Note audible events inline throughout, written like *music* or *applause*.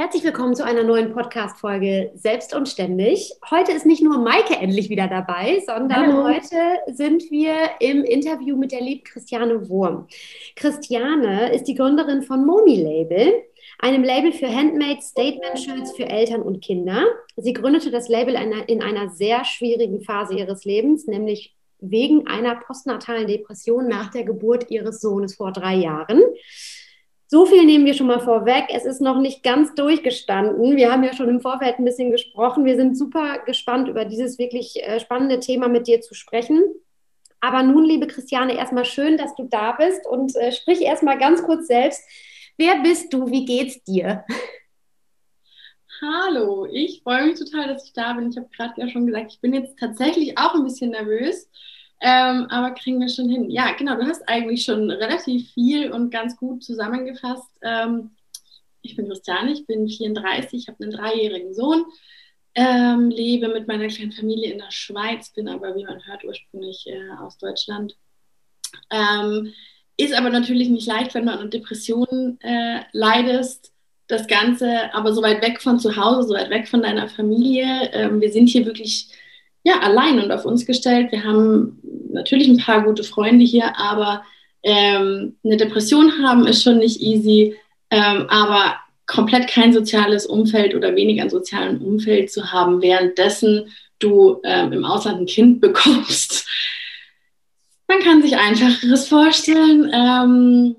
Herzlich willkommen zu einer neuen Podcast-Folge Selbst und Ständig. Heute ist nicht nur Maike endlich wieder dabei, sondern Hallo. heute sind wir im Interview mit der lieben Christiane Wurm. Christiane ist die Gründerin von Momi Label, einem Label für Handmade Statement Shirts für Eltern und Kinder. Sie gründete das Label in einer sehr schwierigen Phase ihres Lebens, nämlich wegen einer postnatalen Depression nach der Geburt ihres Sohnes vor drei Jahren. So viel nehmen wir schon mal vorweg. Es ist noch nicht ganz durchgestanden. Wir haben ja schon im Vorfeld ein bisschen gesprochen. Wir sind super gespannt, über dieses wirklich äh, spannende Thema mit dir zu sprechen. Aber nun, liebe Christiane, erstmal schön, dass du da bist und äh, sprich erstmal ganz kurz selbst. Wer bist du? Wie geht's dir? Hallo, ich freue mich total, dass ich da bin. Ich habe gerade ja schon gesagt, ich bin jetzt tatsächlich auch ein bisschen nervös ähm, aber kriegen wir schon hin. Ja, genau, du hast eigentlich schon relativ viel und ganz gut zusammengefasst. Ähm, ich bin Christiane, ich bin 34, habe einen dreijährigen Sohn, ähm, lebe mit meiner kleinen Familie in der Schweiz, bin aber, wie man hört, ursprünglich äh, aus Deutschland. Ähm, ist aber natürlich nicht leicht, wenn du an Depressionen äh, leidest. Das Ganze aber so weit weg von zu Hause, so weit weg von deiner Familie. Ähm, wir sind hier wirklich ja, allein und auf uns gestellt. Wir haben natürlich ein paar gute Freunde hier, aber ähm, eine Depression haben ist schon nicht easy, ähm, aber komplett kein soziales Umfeld oder wenig an sozialem Umfeld zu haben, währenddessen du ähm, im Ausland ein Kind *laughs* bekommst. Man kann sich einfacheres vorstellen. Ähm,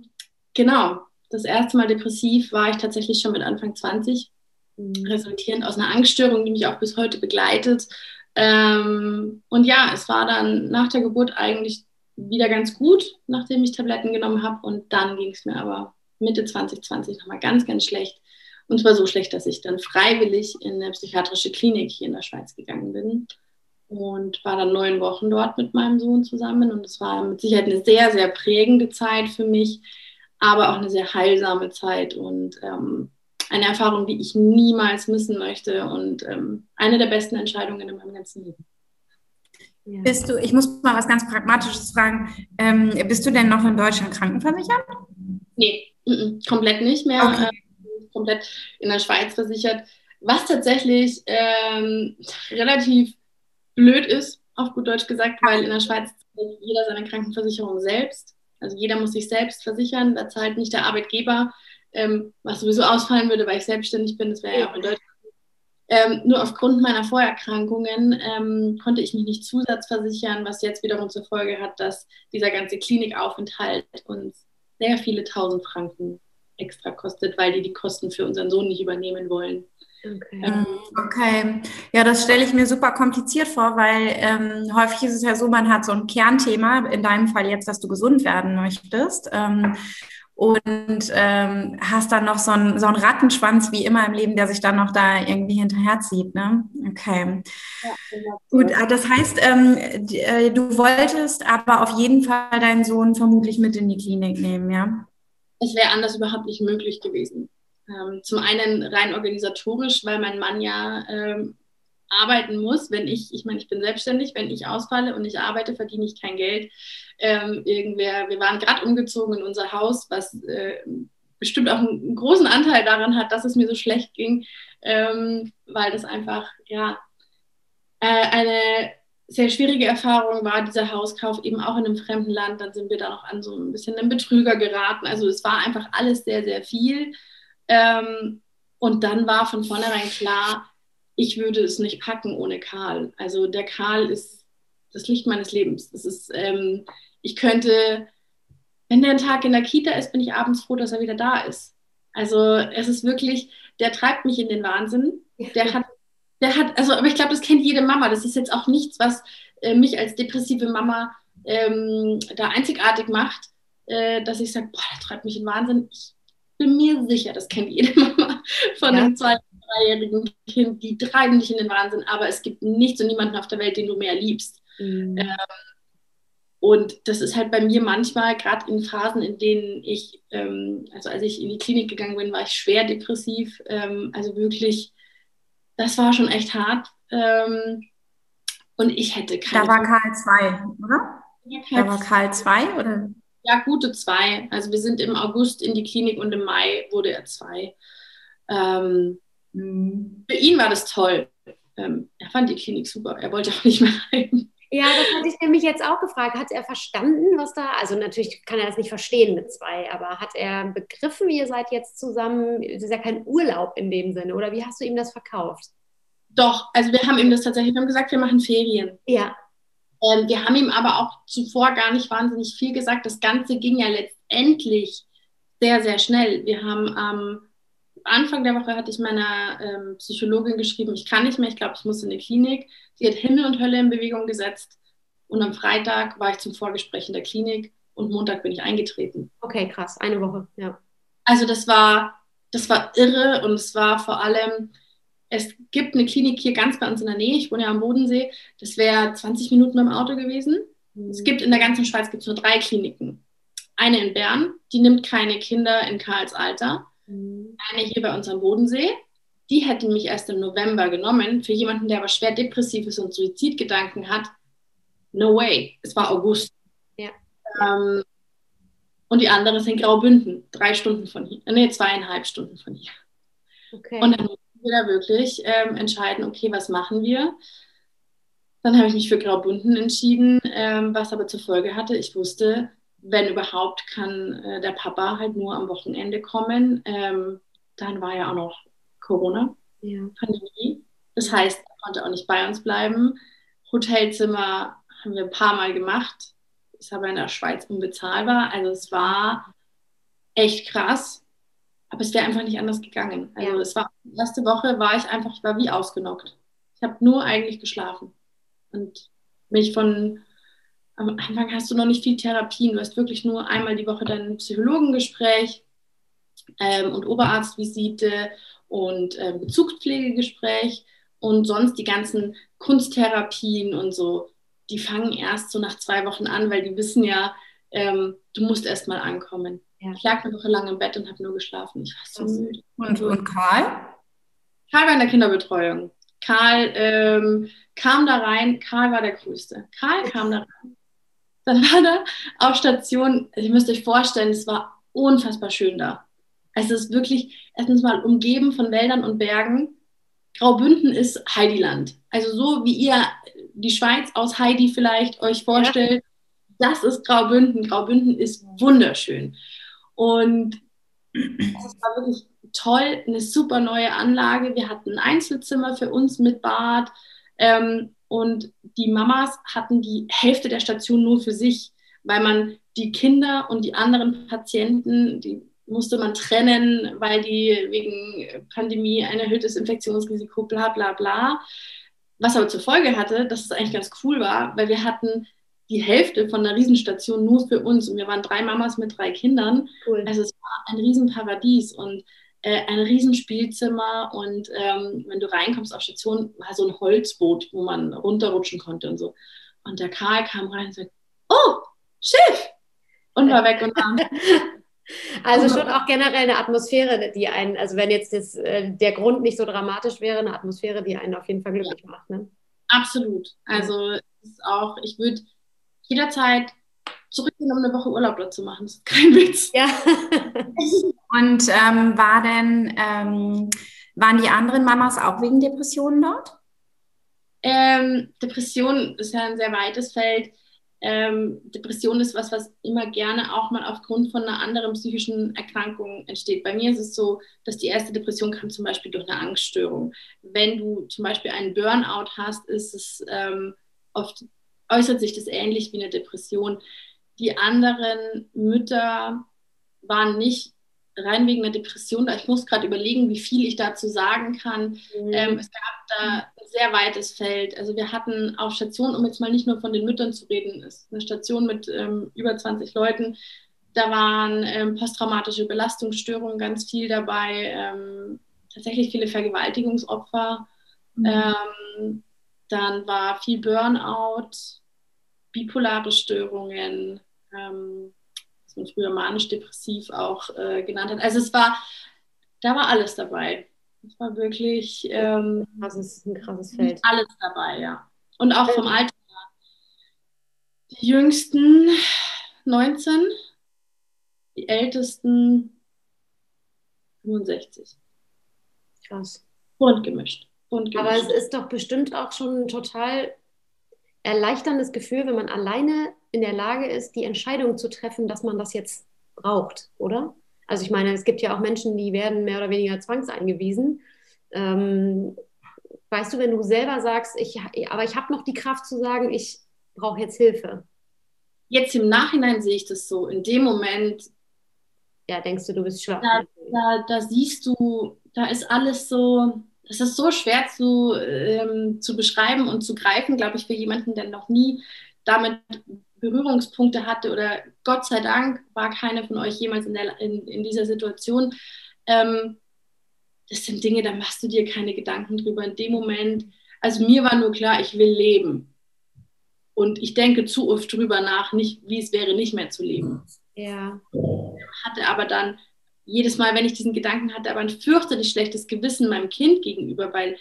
genau, das erste Mal depressiv war ich tatsächlich schon mit Anfang 20, mhm. resultierend aus einer Angststörung, die mich auch bis heute begleitet ähm, und ja, es war dann nach der Geburt eigentlich wieder ganz gut, nachdem ich Tabletten genommen habe. Und dann ging es mir aber Mitte 2020 nochmal ganz, ganz schlecht. Und zwar so schlecht, dass ich dann freiwillig in eine psychiatrische Klinik hier in der Schweiz gegangen bin und war dann neun Wochen dort mit meinem Sohn zusammen. Und es war mit Sicherheit eine sehr, sehr prägende Zeit für mich, aber auch eine sehr heilsame Zeit. Und ähm, eine Erfahrung, die ich niemals missen möchte und ähm, eine der besten Entscheidungen in meinem ganzen Leben. Ja. Bist du, ich muss mal was ganz Pragmatisches fragen, ähm, bist du denn noch in Deutschland krankenversichert? Nee, m -m, komplett nicht mehr. Okay. Ähm, komplett in der Schweiz versichert. Was tatsächlich ähm, relativ blöd ist, auf gut Deutsch gesagt, weil in der Schweiz zahlt jeder seine Krankenversicherung selbst. Also jeder muss sich selbst versichern, da zahlt nicht der Arbeitgeber ähm, was sowieso ausfallen würde, weil ich selbstständig bin, das wäre ja auch in Deutschland. Ähm, nur aufgrund meiner Vorerkrankungen ähm, konnte ich mich nicht zusatzversichern, was jetzt wiederum zur Folge hat, dass dieser ganze Klinikaufenthalt uns sehr viele tausend Franken extra kostet, weil die die Kosten für unseren Sohn nicht übernehmen wollen. Okay. Ähm, okay. Ja, das stelle ich mir super kompliziert vor, weil ähm, häufig ist es ja so, man hat so ein Kernthema, in deinem Fall jetzt, dass du gesund werden möchtest. Ähm, und ähm, hast dann noch so einen, so einen Rattenschwanz wie immer im Leben, der sich dann noch da irgendwie hinterherzieht. Ne? Okay. Ja, genau. Gut, äh, das heißt, ähm, äh, du wolltest aber auf jeden Fall deinen Sohn vermutlich mit in die Klinik nehmen, ja? Es wäre anders überhaupt nicht möglich gewesen. Ähm, zum einen rein organisatorisch, weil mein Mann ja ähm, arbeiten muss, wenn ich, ich meine, ich bin selbstständig, wenn ich ausfalle und ich arbeite, verdiene ich kein Geld. Ähm, irgendwer, wir waren gerade umgezogen in unser Haus, was äh, bestimmt auch einen großen Anteil daran hat, dass es mir so schlecht ging, ähm, weil das einfach, ja, äh, eine sehr schwierige Erfahrung war, dieser Hauskauf eben auch in einem fremden Land. Dann sind wir da noch an so ein bisschen einen Betrüger geraten. Also es war einfach alles sehr, sehr viel. Ähm, und dann war von vornherein klar, ich würde es nicht packen ohne Karl. Also der Karl ist das Licht meines Lebens. Das ist, ähm, ich könnte, wenn der ein Tag in der Kita ist, bin ich abends froh, dass er wieder da ist. Also es ist wirklich, der treibt mich in den Wahnsinn. Der hat, der hat, also, aber ich glaube, das kennt jede Mama. Das ist jetzt auch nichts, was äh, mich als depressive Mama ähm, da einzigartig macht, äh, dass ich sage, boah, der treibt mich in den Wahnsinn. Ich bin mir sicher, das kennt jede Mama von ja. einem zwei, dreijährigen Kind, die treiben dich in den Wahnsinn, aber es gibt nichts und niemanden auf der Welt, den du mehr liebst. Mhm. Ähm, und das ist halt bei mir manchmal, gerade in Phasen, in denen ich, ähm, also als ich in die Klinik gegangen bin, war ich schwer depressiv. Ähm, also wirklich, das war schon echt hart. Ähm, und ich hätte keine. Da war Karl 2, oder? Da war Karl 2 oder? Ja, gute zwei. Also wir sind im August in die Klinik und im Mai wurde er zwei. Ähm, mhm. Für ihn war das toll. Ähm, er fand die Klinik super. Er wollte auch nicht mehr rein. Ja, das hatte ich nämlich jetzt auch gefragt. Hat er verstanden, was da, also natürlich kann er das nicht verstehen mit zwei, aber hat er begriffen, ihr seid jetzt zusammen, es ist ja kein Urlaub in dem Sinne, oder wie hast du ihm das verkauft? Doch, also wir haben ihm das tatsächlich, wir haben gesagt, wir machen Ferien. Ja. Ähm, wir haben ihm aber auch zuvor gar nicht wahnsinnig viel gesagt. Das Ganze ging ja letztendlich sehr, sehr schnell. Wir haben am ähm, Anfang der Woche hatte ich meiner ähm, Psychologin geschrieben, ich kann nicht mehr, ich glaube, ich muss in die Klinik. Sie hat Himmel und Hölle in Bewegung gesetzt. Und am Freitag war ich zum Vorgespräch in der Klinik und Montag bin ich eingetreten. Okay, krass, eine Woche, ja. Also das war, das war irre und es war vor allem, es gibt eine Klinik hier ganz bei uns in der Nähe. Ich wohne ja am Bodensee. Das wäre 20 Minuten mit dem Auto gewesen. Mhm. Es gibt in der ganzen Schweiz gibt's nur drei Kliniken. Eine in Bern, die nimmt keine Kinder in Karls Alter. Mhm. Eine hier bei uns am Bodensee. Die hätten mich erst im November genommen. Für jemanden, der aber schwer depressiv ist und Suizidgedanken hat, no way. Es war August. Ja. Ähm, und die andere ist in Graubünden, drei Stunden von hier. Nee, zweieinhalb Stunden von hier. Okay. Und dann wir da wirklich ähm, entscheiden, okay, was machen wir? Dann habe ich mich für Graubünden entschieden, ähm, was aber zur Folge hatte, ich wusste, wenn überhaupt, kann äh, der Papa halt nur am Wochenende kommen. Ähm, dann war ja auch noch Corona, ja. Pandemie. Das heißt, er konnte auch nicht bei uns bleiben. Hotelzimmer haben wir ein paar Mal gemacht. Ist aber in der Schweiz unbezahlbar. Also es war echt krass. Aber es wäre einfach nicht anders gegangen. Also ja. es war die erste Woche war ich einfach, ich war wie ausgenockt. Ich habe nur eigentlich geschlafen. Und mich von am Anfang hast du noch nicht viel Therapien. Du hast wirklich nur einmal die Woche dein Psychologengespräch ähm, und Oberarztvisite und ähm, Bezugspflegegespräch und sonst die ganzen Kunsttherapien und so. Die fangen erst so nach zwei Wochen an, weil die wissen ja, ähm, du musst erst mal ankommen. Ja. Ich lag eine Woche lang im Bett und habe nur geschlafen. Ich war so müde. Und, und Karl? Karl war in der Kinderbetreuung. Karl ähm, kam da rein. Karl war der Größte. Karl kam da rein. Dann war da auf Station, ihr müsst euch vorstellen, es war unfassbar schön da. Also es ist wirklich erstens mal umgeben von Wäldern und Bergen. Graubünden ist Heidiland. Also so wie ihr die Schweiz aus Heidi vielleicht euch vorstellt, ja. das ist Graubünden. Graubünden ist wunderschön. Und es war wirklich toll, eine super neue Anlage. Wir hatten ein Einzelzimmer für uns mit Bad ähm, und die Mamas hatten die Hälfte der Station nur für sich, weil man die Kinder und die anderen Patienten, die musste man trennen, weil die wegen Pandemie ein erhöhtes Infektionsrisiko, bla bla bla. Was aber zur Folge hatte, dass es eigentlich ganz cool war, weil wir hatten die Hälfte von einer Riesenstation nur für uns. Und wir waren drei Mamas mit drei Kindern. Cool. Also es war ein Riesenparadies und äh, ein Riesenspielzimmer. Und ähm, wenn du reinkommst auf Station, war so ein Holzboot, wo man runterrutschen konnte und so. Und der Karl kam rein und sagte, oh, Schiff! Und war weg und dann. *laughs* Also schon auch generell eine Atmosphäre, die einen, also wenn jetzt das, äh, der Grund nicht so dramatisch wäre, eine Atmosphäre, die einen auf jeden Fall glücklich macht. Ne? Absolut. Also ist auch, ich würde jederzeit zurückgehen, um eine Woche Urlaub dort zu machen. Das ist kein Witz. Ja. *laughs* *laughs* Und ähm, war denn, ähm, waren die anderen Mamas auch wegen Depressionen dort? Ähm, Depression ist ja ein sehr weites Feld. Ähm, Depression ist was, was immer gerne auch mal aufgrund von einer anderen psychischen Erkrankung entsteht. Bei mir ist es so, dass die erste Depression kam zum Beispiel durch eine Angststörung. Wenn du zum Beispiel einen Burnout hast, ist es ähm, oft äußert sich das ähnlich wie eine Depression. Die anderen Mütter waren nicht rein wegen einer Depression. Ich muss gerade überlegen, wie viel ich dazu sagen kann. Mhm. Ähm, es gab da ein sehr weites Feld. Also wir hatten auf Station, um jetzt mal nicht nur von den Müttern zu reden, ist eine Station mit ähm, über 20 Leuten. Da waren ähm, posttraumatische Belastungsstörungen ganz viel dabei, ähm, tatsächlich viele Vergewaltigungsopfer. Mhm. Ähm, dann war viel Burnout, bipolare Störungen, ähm, man früher manisch-depressiv auch äh, genannt hat. Also es war, da war alles dabei. Es war wirklich ähm, das ist ein krasses Feld. Alles dabei, ja. Und auch vom Alter her. Die jüngsten 19, die ältesten 65. Krass. Bunt gemischt. Bunt gemischt. Aber es ist doch bestimmt auch schon ein total erleichterndes Gefühl, wenn man alleine in der Lage ist, die Entscheidung zu treffen, dass man das jetzt braucht, oder? Also ich meine, es gibt ja auch Menschen, die werden mehr oder weniger zwangseingewiesen. Ähm, weißt du, wenn du selber sagst, ich, aber ich habe noch die Kraft zu sagen, ich brauche jetzt Hilfe. Jetzt im Nachhinein sehe ich das so. In dem Moment. Ja, denkst du, du bist schwach. Da, da, da siehst du, da ist alles so, das ist so schwer zu, ähm, zu beschreiben und zu greifen, glaube ich, für jemanden, der noch nie damit Berührungspunkte hatte oder Gott sei Dank war keiner von euch jemals in, der, in, in dieser Situation. Ähm, das sind Dinge, da machst du dir keine Gedanken drüber. In dem Moment, also mir war nur klar, ich will leben. Und ich denke zu oft drüber nach, nicht, wie es wäre, nicht mehr zu leben. Ja. Hatte aber dann jedes Mal, wenn ich diesen Gedanken hatte, aber ein fürchterlich schlechtes Gewissen meinem Kind gegenüber, weil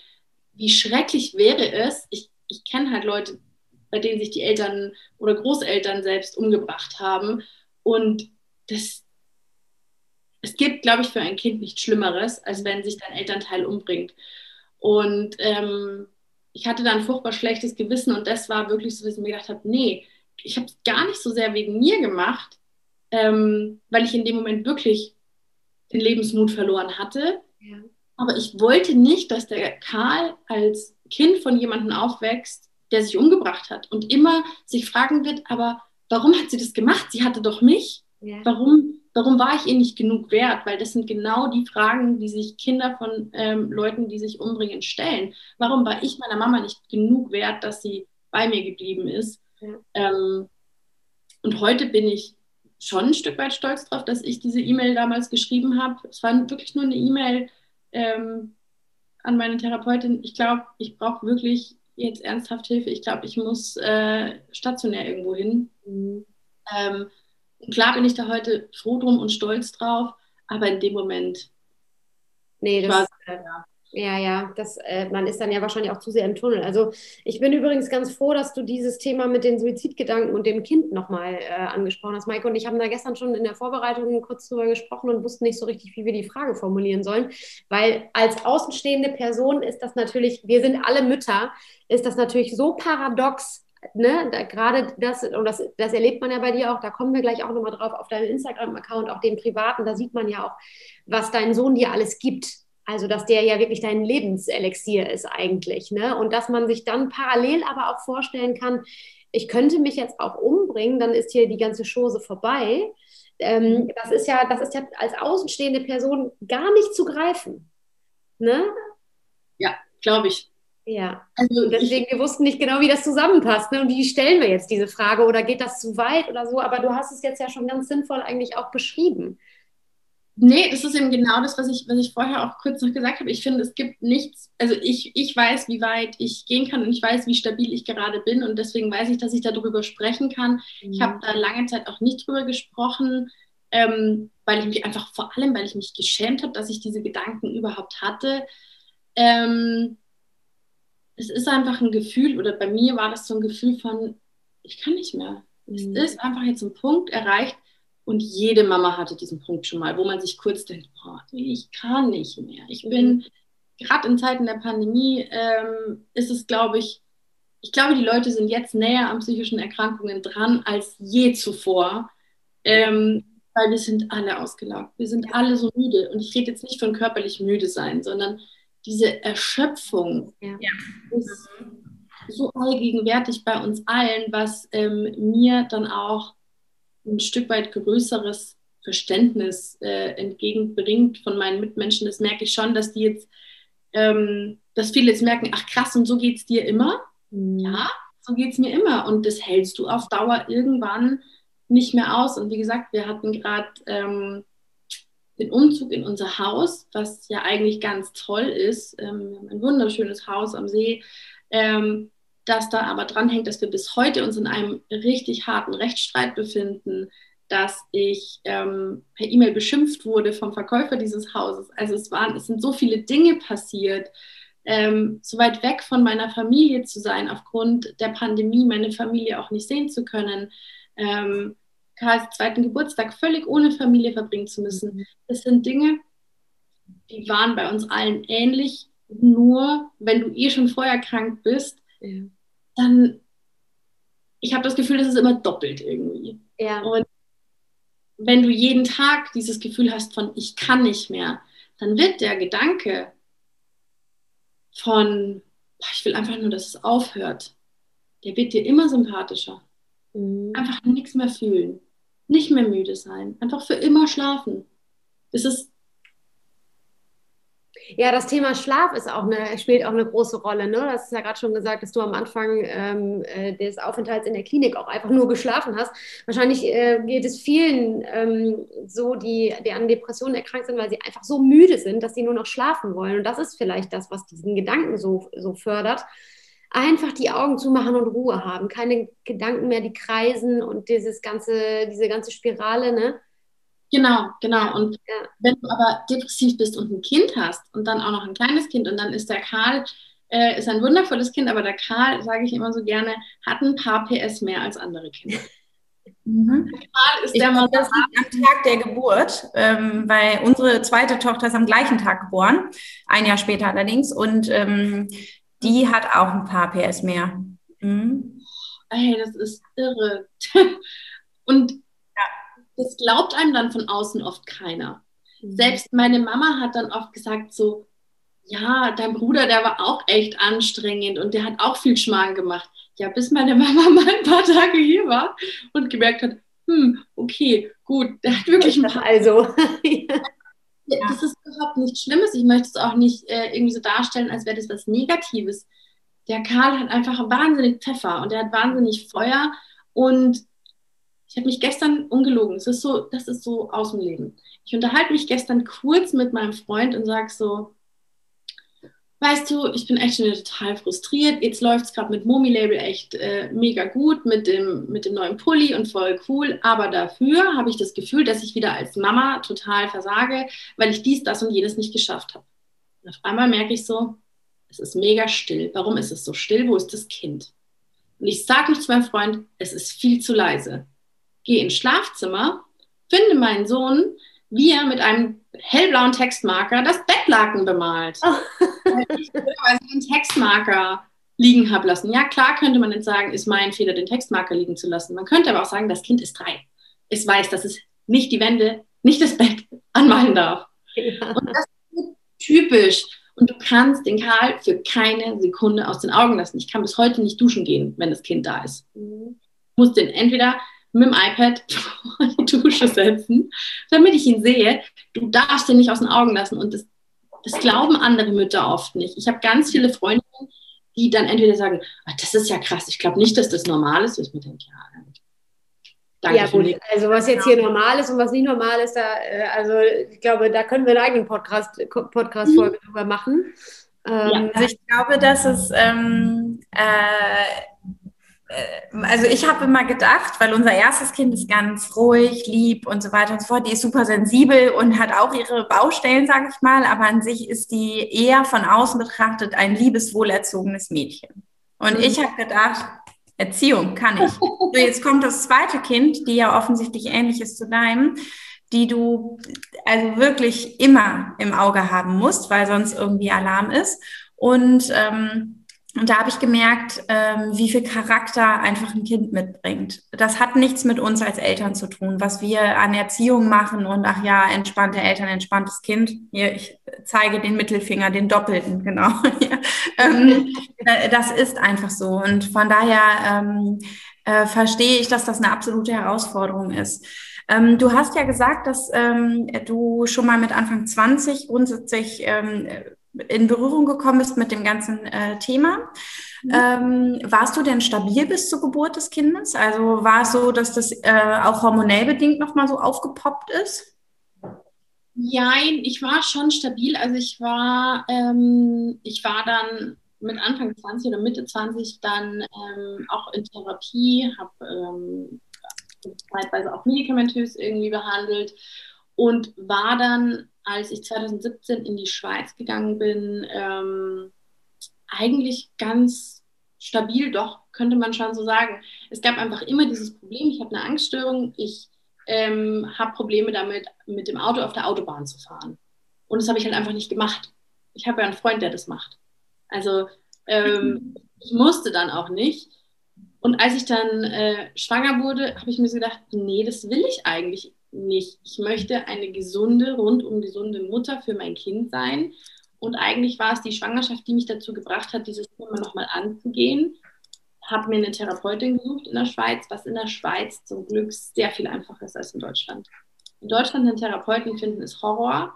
wie schrecklich wäre es, ich, ich kenne halt Leute, bei denen sich die Eltern oder Großeltern selbst umgebracht haben. Und das, es gibt, glaube ich, für ein Kind nichts Schlimmeres, als wenn sich dein Elternteil umbringt. Und ähm, ich hatte da ein furchtbar schlechtes Gewissen und das war wirklich so, dass ich mir gedacht habe, nee, ich habe es gar nicht so sehr wegen mir gemacht, ähm, weil ich in dem Moment wirklich den Lebensmut verloren hatte. Ja. Aber ich wollte nicht, dass der Karl als Kind von jemandem aufwächst, der sich umgebracht hat und immer sich fragen wird, aber warum hat sie das gemacht? Sie hatte doch mich. Ja. Warum, warum war ich ihr nicht genug wert? Weil das sind genau die Fragen, die sich Kinder von ähm, Leuten, die sich umbringen, stellen. Warum war ich meiner Mama nicht genug wert, dass sie bei mir geblieben ist? Ja. Ähm, und heute bin ich schon ein Stück weit stolz darauf, dass ich diese E-Mail damals geschrieben habe. Es war wirklich nur eine E-Mail ähm, an meine Therapeutin. Ich glaube, ich brauche wirklich jetzt ernsthaft Hilfe. Ich glaube, ich muss äh, stationär irgendwo hin. Mhm. Ähm, klar bin ich da heute froh drum und stolz drauf, aber in dem Moment. Nee, das, war, äh, ja. Ja, ja, das, äh, man ist dann ja wahrscheinlich auch zu sehr im Tunnel. Also ich bin übrigens ganz froh, dass du dieses Thema mit den Suizidgedanken und dem Kind nochmal äh, angesprochen hast, Maike. Und ich habe da gestern schon in der Vorbereitung kurz drüber gesprochen und wussten nicht so richtig, wie wir die Frage formulieren sollen. Weil als außenstehende Person ist das natürlich, wir sind alle Mütter, ist das natürlich so paradox, ne, da, gerade das, und das, das erlebt man ja bei dir auch, da kommen wir gleich auch nochmal drauf, auf deinem Instagram-Account, auch den privaten, da sieht man ja auch, was dein Sohn dir alles gibt. Also, dass der ja wirklich dein Lebenselixier ist eigentlich. Ne? Und dass man sich dann parallel aber auch vorstellen kann, ich könnte mich jetzt auch umbringen, dann ist hier die ganze Chose vorbei. Ähm, mhm. das ist ja, das ist ja als außenstehende Person gar nicht zu greifen. Ne? Ja, glaube ich. Ja, also deswegen, wir wussten nicht genau, wie das zusammenpasst. Ne? Und wie stellen wir jetzt diese Frage oder geht das zu weit oder so? Aber du hast es jetzt ja schon ganz sinnvoll eigentlich auch beschrieben. Nee, das ist eben genau das, was ich, was ich vorher auch kurz noch gesagt habe. Ich finde, es gibt nichts, also ich, ich weiß, wie weit ich gehen kann und ich weiß, wie stabil ich gerade bin und deswegen weiß ich, dass ich darüber sprechen kann. Mhm. Ich habe da lange Zeit auch nicht drüber gesprochen, ähm, weil ich mich einfach vor allem, weil ich mich geschämt habe, dass ich diese Gedanken überhaupt hatte. Ähm, es ist einfach ein Gefühl, oder bei mir war das so ein Gefühl von, ich kann nicht mehr. Mhm. Es ist einfach jetzt ein Punkt erreicht, Und jede Mama hatte diesen Punkt schon mal, wo man sich kurz denkt, boah, ich kann nicht mehr. Ich bin, mhm. gerade in Zeiten der Pandemie, ähm, ist es, glaube ich, ich glaube, die Leute sind jetzt näher an psychischen Erkrankungen dran als je zuvor, ähm, weil wir sind alle ausgelaugt. Wir sind alle so müde. Und ich rede jetzt nicht von körperlich müde sein, sondern diese Erschöpfung ja. ist so allgegenwärtig bei uns allen, was ähm, mir dann auch ein Stück weit größeres Verständnis äh, entgegenbringt von meinen Mitmenschen. Das merke ich schon, dass die jetzt, ähm, dass viele jetzt merken, ach krass, und so geht es dir immer. Mhm. Ja, so geht es mir immer. Und das hältst du auf Dauer irgendwann nicht mehr aus. Und wie gesagt, wir hatten gerade ähm, den Umzug in unser Haus, was ja eigentlich ganz toll ist. Ähm, wir haben ein wunderschönes Haus am See. Ähm, dass da aber dranhängt, dass wir bis heute uns in einem richtig harten Rechtsstreit befinden, dass ich ähm, per E-Mail beschimpft wurde vom Verkäufer dieses Hauses. Also es waren, es sind so viele Dinge passiert, ähm, so weit weg von meiner Familie zu sein, aufgrund der Pandemie meine Familie auch nicht sehen zu können. Ähm, Karls zweiten Geburtstag völlig ohne Familie verbringen zu müssen. Mhm. Das sind Dinge, die waren bei uns allen ähnlich. Nur wenn du eh schon vorher krank bist, ja dann, ich habe das Gefühl, das ist immer doppelt irgendwie. Ja. Und wenn du jeden Tag dieses Gefühl hast von, ich kann nicht mehr, dann wird der Gedanke von, ich will einfach nur, dass es aufhört, der wird dir immer sympathischer. Mhm. Einfach nichts mehr fühlen, nicht mehr müde sein, einfach für immer schlafen. Das ist ja, das Thema Schlaf ist auch eine, spielt auch eine große Rolle. Ne? Das ist ja gerade schon gesagt, dass du am Anfang ähm, äh, des Aufenthalts in der Klinik auch einfach nur geschlafen hast. Wahrscheinlich äh, geht es vielen ähm, so, die, die an Depressionen erkrankt sind, weil sie einfach so müde sind, dass sie nur noch schlafen wollen. Und das ist vielleicht das, was diesen Gedanken so, so fördert. Einfach die Augen zumachen und Ruhe haben. Keine Gedanken mehr, die kreisen und dieses ganze, diese ganze Spirale, ne? Genau, genau. Und ja. wenn du aber depressiv bist und ein Kind hast und dann auch noch ein kleines Kind und dann ist der Karl, äh, ist ein wundervolles Kind, aber der Karl, sage ich immer so gerne, hat ein paar PS mehr als andere Kinder. *laughs* Mhm. Karl ist ich der glaube, das liegt am Tag der Geburt, ähm, weil unsere zweite Tochter ist am gleichen Tag geboren, ein Jahr später allerdings, und ähm, die hat auch ein paar PS mehr. Mhm. Ey, das ist irre. *laughs* und das glaubt einem dann von außen oft keiner. Mhm. Selbst meine Mama hat dann oft gesagt so, ja, dein Bruder, der war auch echt anstrengend und der hat auch viel Schmarrn gemacht. Ja, bis meine *laughs* Mama mal ein paar Tage hier war und gemerkt hat, hm, okay, gut, der hat wirklich. *laughs* Also, ja. Das ist überhaupt nichts Schlimmes. Ich möchte es auch nicht äh, irgendwie so darstellen, als wäre das was Negatives. Der Karl hat einfach wahnsinnig Pfeffer und er hat wahnsinnig Feuer und ich habe mich gestern ungelogen, das ist so, das ist so aus dem Leben. Ich unterhalte mich gestern kurz mit meinem Freund und sage so, weißt du, ich bin echt schon total frustriert. Jetzt läuft es gerade mit Momi-Label echt äh, mega gut mit dem, mit dem neuen Pulli und voll cool. Aber dafür habe ich das Gefühl, dass ich wieder als Mama total versage, weil ich dies, das und jenes nicht geschafft habe. Auf einmal merke ich so, es ist mega still. Warum ist es so still? Wo ist das Kind? Und ich sage nicht zu meinem Freund, es ist viel zu leise gehe ins Schlafzimmer, finde meinen Sohn, wie er mit einem hellblauen Textmarker das Bettlaken bemalt. Oh. weil ich den Textmarker liegen habe lassen. Ja, klar könnte man jetzt sagen, ist mein Fehler, den Textmarker liegen zu lassen. Man könnte aber auch sagen, das Kind ist drei. Es weiß, dass es nicht die Wände, nicht das Bett *laughs* anmalen darf. Ja. Und das ist typisch. Und du kannst den Karl für keine Sekunde aus den Augen lassen. Ich kann bis heute nicht duschen gehen, wenn das Kind da ist. Mhm. Ich muss den entweder mit dem iPad *laughs* vor die Dusche setzen, damit ich ihn sehe. Du darfst ihn nicht aus den Augen lassen. Und das, das glauben andere Mütter oft nicht. Ich habe ganz viele Freundinnen, die dann entweder sagen, ah, das ist ja krass, ich glaube nicht, dass das normal ist. Ich mir denke, ja, Danke ja, gut. Also was jetzt hier normal ist und was nicht normal ist, da, äh, also ich glaube, da können wir einen eigenen Podcast, Podcast-Folge mhm. drüber machen. Ähm, ja, also ich glaube, dass es ähm, äh, äh, also ich habe immer gedacht, weil unser erstes Kind ist ganz ruhig, lieb und so weiter und so fort, die ist super sensibel und hat auch ihre Baustellen, sage ich mal, aber an sich ist die eher von außen betrachtet ein liebes, wohlerzogenes Mädchen. Und mhm. ich habe gedacht, Erziehung kann ich. *laughs* So, jetzt kommt das zweite Kind, die ja offensichtlich ähnlich ist zu deinem, die du also wirklich immer im Auge haben musst, weil sonst irgendwie Alarm ist. Und ähm, und da habe ich gemerkt, ähm, wie viel Charakter einfach ein Kind mitbringt. Das hat nichts mit uns als Eltern zu tun, was wir an Erziehung machen und ach ja, entspannte Eltern, entspanntes Kind. Hier, ich zeige den Mittelfinger, den doppelten, *laughs* genau. ähm, äh, das ist einfach so. Und von daher ähm, äh, verstehe ich, dass das eine absolute Herausforderung ist. Ähm, du hast ja gesagt, dass ähm, du schon mal mit Anfang 20 grundsätzlich ähm, in Berührung gekommen bist mit dem ganzen äh, Thema. Mhm. Ähm, warst du denn stabil bis zur Geburt des Kindes? Also war es so, dass das äh, auch hormonell bedingt nochmal so aufgepoppt ist? Nein, ich war schon stabil. Also ich war, ähm, ich war dann mit Anfang 20 oder Mitte 20 dann ähm, auch in Therapie, habe ähm, zeitweise auch medikamentös irgendwie behandelt und war dann als ich 2017 in die Schweiz gegangen bin, ähm, eigentlich ganz stabil, doch, könnte man schon so sagen. Es gab einfach immer dieses Problem, ich habe eine Angststörung, ich ähm, habe Probleme damit, mit dem Auto auf der Autobahn zu fahren. Und das habe ich halt einfach nicht gemacht. Ich habe ja einen Freund, der das macht. Also ähm, *laughs* ich musste dann auch nicht. Und als ich dann äh, schwanger wurde, habe ich mir so gedacht, nee, das will ich eigentlich nicht. Ich möchte eine gesunde, rundum gesunde Mutter für mein Kind sein. Und eigentlich war es die Schwangerschaft, die mich dazu gebracht hat, dieses Thema nochmal anzugehen. Habe mir eine Therapeutin gesucht in der Schweiz, was in der Schweiz zum Glück sehr viel einfacher ist als in Deutschland. In Deutschland einen Therapeuten finden ist Horror.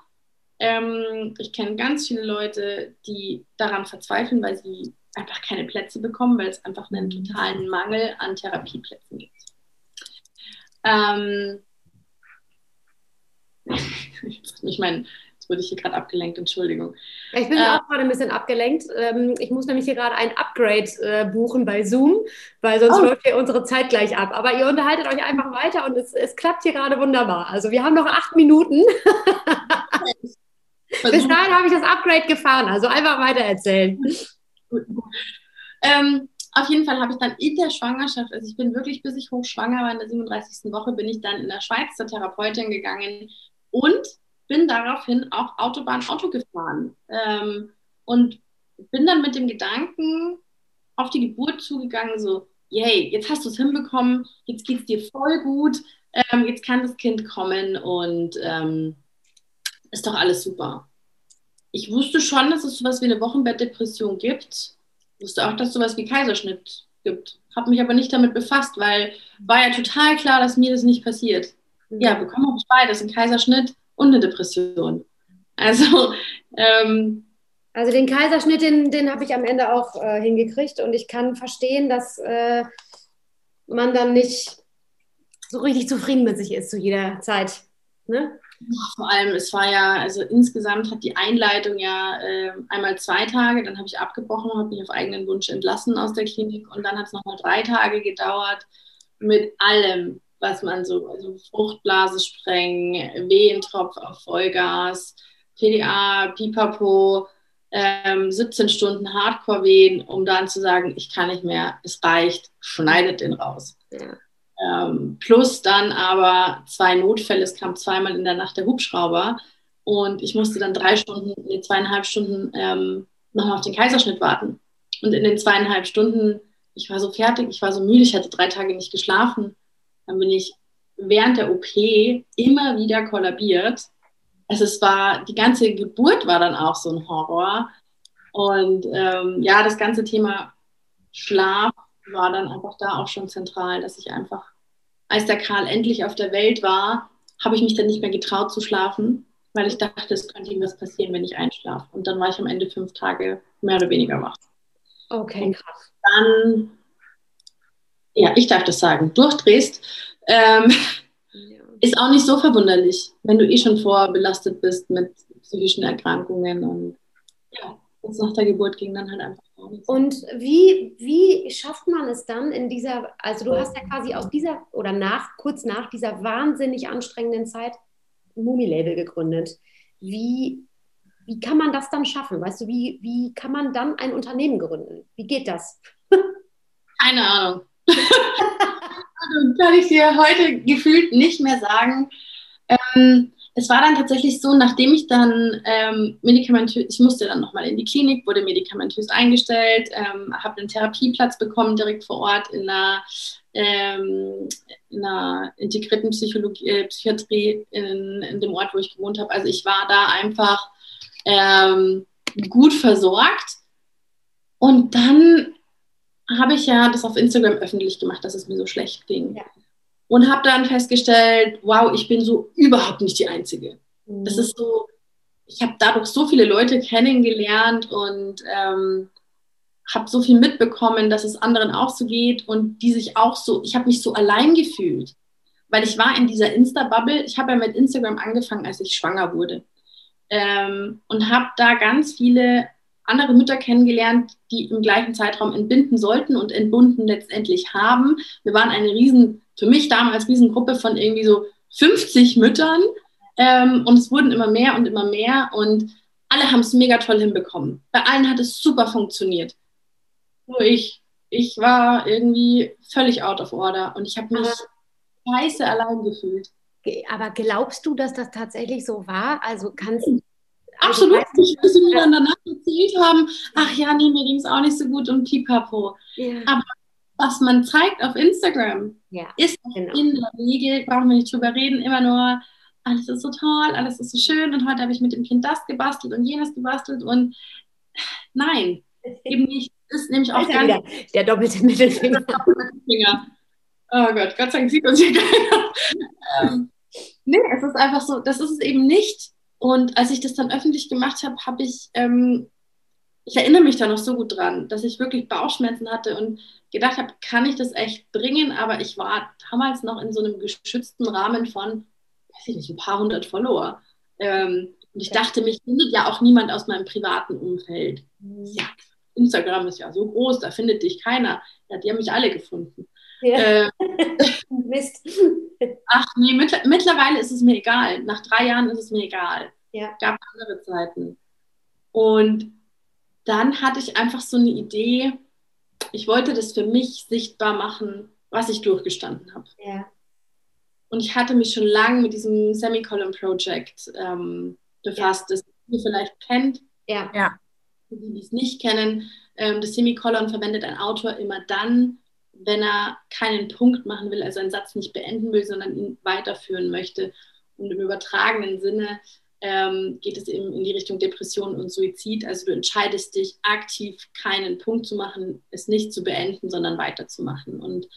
Ähm, ich kenne ganz viele Leute, die daran verzweifeln, weil sie einfach keine Plätze bekommen, weil es einfach einen totalen Mangel an Therapieplätzen gibt. Ähm, ich meine, jetzt wurde ich hier gerade abgelenkt, Entschuldigung. Ich bin äh, auch gerade ein bisschen abgelenkt. Ähm, ich muss nämlich hier gerade ein Upgrade äh, buchen bei Zoom, weil sonst oh. läuft hier unsere Zeit gleich ab. Aber ihr unterhaltet euch einfach weiter und es, es klappt hier gerade wunderbar. Also wir haben noch acht Minuten. *laughs* Bis dahin habe ich das Upgrade gefahren, also einfach weiter erzählen. Ähm, auf jeden Fall habe ich dann in der Schwangerschaft, also ich bin wirklich, bis ich hochschwanger war, in der 37. Woche, bin ich dann in der Schweiz zur Therapeutin gegangen und bin daraufhin auch Autobahn Auto gefahren. Ähm, und bin dann mit dem Gedanken auf die Geburt zugegangen, so, yay, jetzt hast du es hinbekommen, jetzt geht es dir voll gut, ähm, jetzt kann das Kind kommen und ähm, ist doch alles super. Ich wusste schon, dass es sowas wie eine Wochenbettdepression gibt wusste auch, dass es sowas wie Kaiserschnitt gibt. Habe mich aber nicht damit befasst, weil war ja total klar, dass mir das nicht passiert. Ja, bekommen habe ich beides, einen Kaiserschnitt und eine Depression. Also, ähm, also den Kaiserschnitt, den, den habe ich am Ende auch äh, hingekriegt und ich kann verstehen, dass äh, man dann nicht so richtig zufrieden mit sich ist zu jeder Zeit. Ne? Vor allem, es war ja, also insgesamt hat die Einleitung ja äh, einmal zwei Tage, dann habe ich abgebrochen, habe mich auf eigenen Wunsch entlassen aus der Klinik und dann hat es nochmal drei Tage gedauert mit allem, was man so, also Fruchtblase sprengen, Wehentropf auf Vollgas, PDA, Pipapo, ähm, 17 Stunden Hardcore-Wehen, um dann zu sagen, ich kann nicht mehr, es reicht, schneidet den raus. Ja. Ähm, plus dann aber zwei Notfälle. Es kam zweimal in der Nacht der Hubschrauber und ich musste dann drei Stunden, nee, zweieinhalb Stunden ähm, nochmal auf den Kaiserschnitt warten. Und in den zweieinhalb Stunden, ich war so fertig, ich war so müde, ich hatte drei Tage nicht geschlafen. Dann bin ich während der OP immer wieder kollabiert. Also es war, die ganze Geburt war dann auch so ein Horror. Und ähm, ja, das ganze Thema Schlaf war dann einfach da auch schon zentral, dass ich einfach als der Karl endlich auf der Welt war, habe ich mich dann nicht mehr getraut zu schlafen, weil ich dachte, es könnte ihm was passieren, wenn ich einschlafe. Und dann war ich am Ende fünf Tage mehr oder weniger wach. Okay, und krass. Dann, ja, ich darf das sagen, durchdrehst, ähm, ja. ist auch nicht so verwunderlich, wenn du eh schon vorbelastet bist mit psychischen Erkrankungen und ja, und nach der Geburt ging dann halt einfach nichts. Und wie, wie schafft man es dann in dieser, also du hast ja quasi aus dieser oder nach, kurz nach dieser wahnsinnig anstrengenden Zeit Mumi-Label gegründet. Wie, wie kann man das dann schaffen? Weißt du, wie, wie kann man dann ein Unternehmen gründen? Wie geht das? *laughs* Keine Ahnung. Also kann ich dir heute gefühlt nicht mehr sagen. Ähm, es war dann tatsächlich so, nachdem ich dann ähm, medikamentös, ich musste dann nochmal in die Klinik, wurde medikamentös eingestellt, ähm, habe einen Therapieplatz bekommen direkt vor Ort in einer, ähm, in einer integrierten Psychologie, äh, Psychiatrie in, in, dem Ort, wo ich gewohnt habe. Also ich war da einfach ähm, gut versorgt. Und dann habe ich ja das auf Instagram öffentlich gemacht, dass es mir so schlecht ging. Ja und habe dann festgestellt, wow, ich bin so überhaupt nicht die Einzige. Mhm. Das ist so, ich habe dadurch so viele Leute kennengelernt und ähm, habe so viel mitbekommen, dass es anderen auch so geht und die sich auch so, ich habe mich so allein gefühlt, weil ich war in dieser Insta-Bubble, ich habe ja mit Instagram angefangen, als ich schwanger wurde ähm, und habe da ganz viele andere Mütter kennengelernt, die im gleichen Zeitraum entbinden sollten und entbunden letztendlich haben. Wir waren eine riesen, für mich damals Riesengruppe von irgendwie so 50 Müttern ähm, und es wurden immer mehr und immer mehr und alle haben es mega toll hinbekommen. Bei allen hat es super funktioniert. Nur ich, ich war irgendwie völlig out of order und ich habe mich scheiße allein gefühlt. Aber glaubst du, dass das tatsächlich so war? Also kannst, also Absolut nicht, weil sie mir dann danach erzählt haben, ach ja, nee, mir ging es auch nicht so gut und pipapo. Ja. Aber was man zeigt auf Instagram, ja, ist genau. in der Regel, brauchen wir nicht drüber reden, immer nur, alles ist so toll, alles ist so schön und heute habe ich mit dem Kind das gebastelt und jenes gebastelt und nein, *laughs* eben nicht. Ist nämlich auch ganz wieder der *laughs* doppelte Mittelfinger. Oh Gott, Gott sei Dank sieht uns hier keiner. ähm, nee, es ist einfach so, das ist es eben nicht. Und als ich das dann öffentlich gemacht habe, habe ich, ähm, ich erinnere mich da noch so gut dran, dass ich wirklich Bauchschmerzen hatte und gedacht habe, kann ich das echt bringen? Aber ich war damals noch in so einem geschützten Rahmen von, weiß ich nicht, ein paar hundert Follower. Ähm, und ich dachte, mich findet ja auch niemand aus meinem privaten Umfeld. Mhm. Ja, Instagram ist ja so groß, da findet dich keiner. Ja, die haben mich alle gefunden. Ja. Äh, *laughs* Mist. Ach nee, mit, mittlerweile ist es mir egal. Nach drei Jahren ist es mir egal. Ja. Gab andere Zeiten. Und dann hatte ich einfach so eine Idee, ich wollte das für mich sichtbar machen, was ich durchgestanden habe. Ja. Und ich hatte mich schon lange mit diesem Semicolon Project ähm, befasst, ja. das ihr vielleicht kennt. Ja. ja. Die, die es nicht kennen, ähm, das Semicolon verwendet ein Autor immer dann, wenn er keinen Punkt machen will, also einen Satz nicht beenden will, sondern ihn weiterführen möchte. Und im übertragenen Sinne ähm, geht es eben in die Richtung Depression und Suizid. Also du entscheidest dich aktiv, keinen Punkt zu machen, es nicht zu beenden, sondern weiterzumachen. Und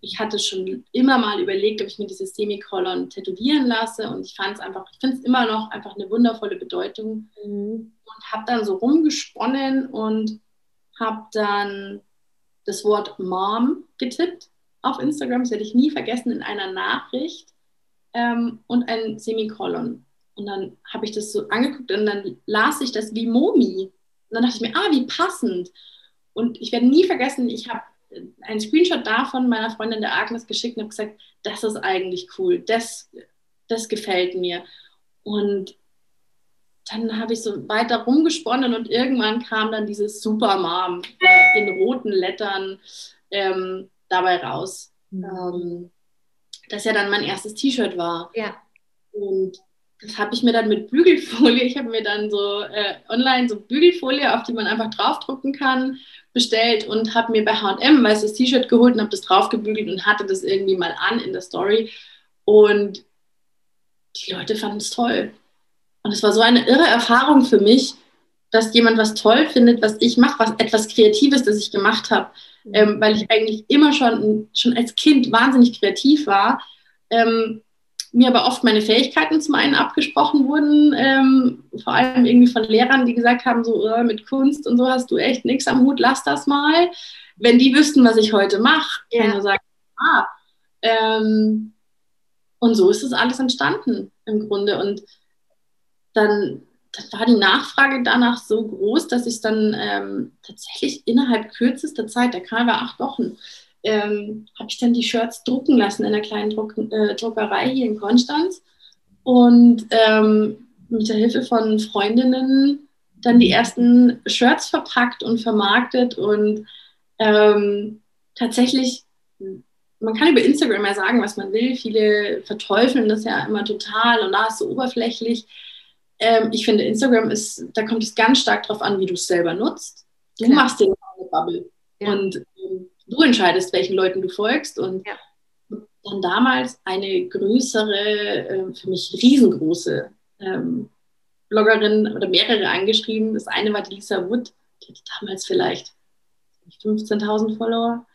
ich hatte schon immer mal überlegt, ob ich mir dieses Semikolon tätowieren lasse. Und ich fand es einfach, ich finde es immer noch einfach eine wundervolle Bedeutung. Mhm. Und habe dann so rumgesponnen und habe dann das Wort Mom getippt auf Instagram, das werde ich nie vergessen, in einer Nachricht ähm, und ein Semikolon. Und dann habe ich das so angeguckt und dann las ich das wie Momi. Und dann dachte ich mir, ah, wie passend. Und ich werde nie vergessen, ich habe einen Screenshot davon meiner Freundin der Agnes geschickt und habe gesagt, das ist eigentlich cool, das, das gefällt mir. Und dann habe ich so weiter rumgesponnen und irgendwann kam dann dieses Supermom äh, in roten Lettern ähm, dabei raus. Mhm. Ähm, das ja dann mein erstes T-Shirt war. Ja. Und das habe ich mir dann mit Bügelfolie, ich habe mir dann so äh, online so Bügelfolie, auf die man einfach draufdrucken kann, bestellt und habe mir bei H&M weißes T-Shirt geholt und habe das draufgebügelt und hatte das irgendwie mal an in der Story. Und die Leute fanden es toll. Und es war so eine irre Erfahrung für mich, dass jemand was toll findet, was ich mache, was etwas Kreatives, das ich gemacht habe, mhm. ähm, weil ich eigentlich immer schon, schon als Kind wahnsinnig kreativ war. Ähm, mir aber oft meine Fähigkeiten zum einen abgesprochen wurden, ähm, vor allem irgendwie von Lehrern, die gesagt haben, so äh, mit Kunst und so hast du echt nichts am Hut, lass das mal. Wenn die wüssten, was ich heute mache, ja. kann ich sagen, ah. Ähm, und so ist das alles entstanden im Grunde. Und dann, dann war die Nachfrage danach so groß, dass ich dann ähm, tatsächlich innerhalb kürzester Zeit, der Karl war acht Wochen, ähm, habe ich dann die Shirts drucken lassen in einer kleinen Druck, äh, Druckerei hier in Konstanz und ähm, mit der Hilfe von Freundinnen dann die ersten Shirts verpackt und vermarktet und ähm, tatsächlich man kann über Instagram ja sagen, was man will. Viele verteufeln das ja immer total und da ist so oberflächlich. Ähm, ich finde, Instagram ist, da kommt es ganz stark darauf an, wie du es selber nutzt. Du Klar. machst dir eine Bubble ja. und ähm, du entscheidest, welchen Leuten du folgst und ja. dann damals eine größere, äh, für mich riesengroße ähm, Bloggerin oder mehrere angeschrieben. Das eine war die Lisa Wood, die hatte damals vielleicht 15.000 Follower.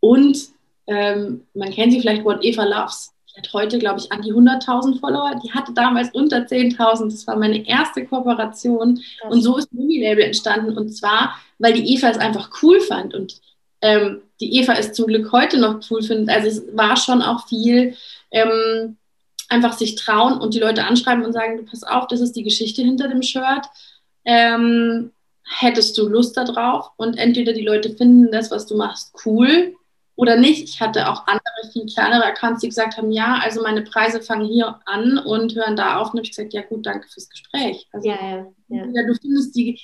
Und ähm, man kennt sie vielleicht, What Eva Loves. Die hat heute, glaube ich, an die 100.000 Follower. Die hatte damals unter 10.000. Das war meine erste Kooperation. Krass. Und so ist Movie-Label entstanden. Und zwar, weil die Eva es einfach cool fand. Und ähm, die Eva es zum Glück heute noch cool findet. Also es war schon auch viel ähm, einfach sich trauen und die Leute anschreiben und sagen, pass auf, das ist die Geschichte hinter dem Shirt. Ähm, hättest du Lust darauf? Und entweder die Leute finden das, was du machst, cool oder nicht. Ich hatte auch andere, viel kleinere Accounts, die gesagt haben, ja, also meine Preise fangen hier an und hören da auf. Und habe ich gesagt, ja gut, danke fürs Gespräch. Also, ja, ja, ja. Du findest die,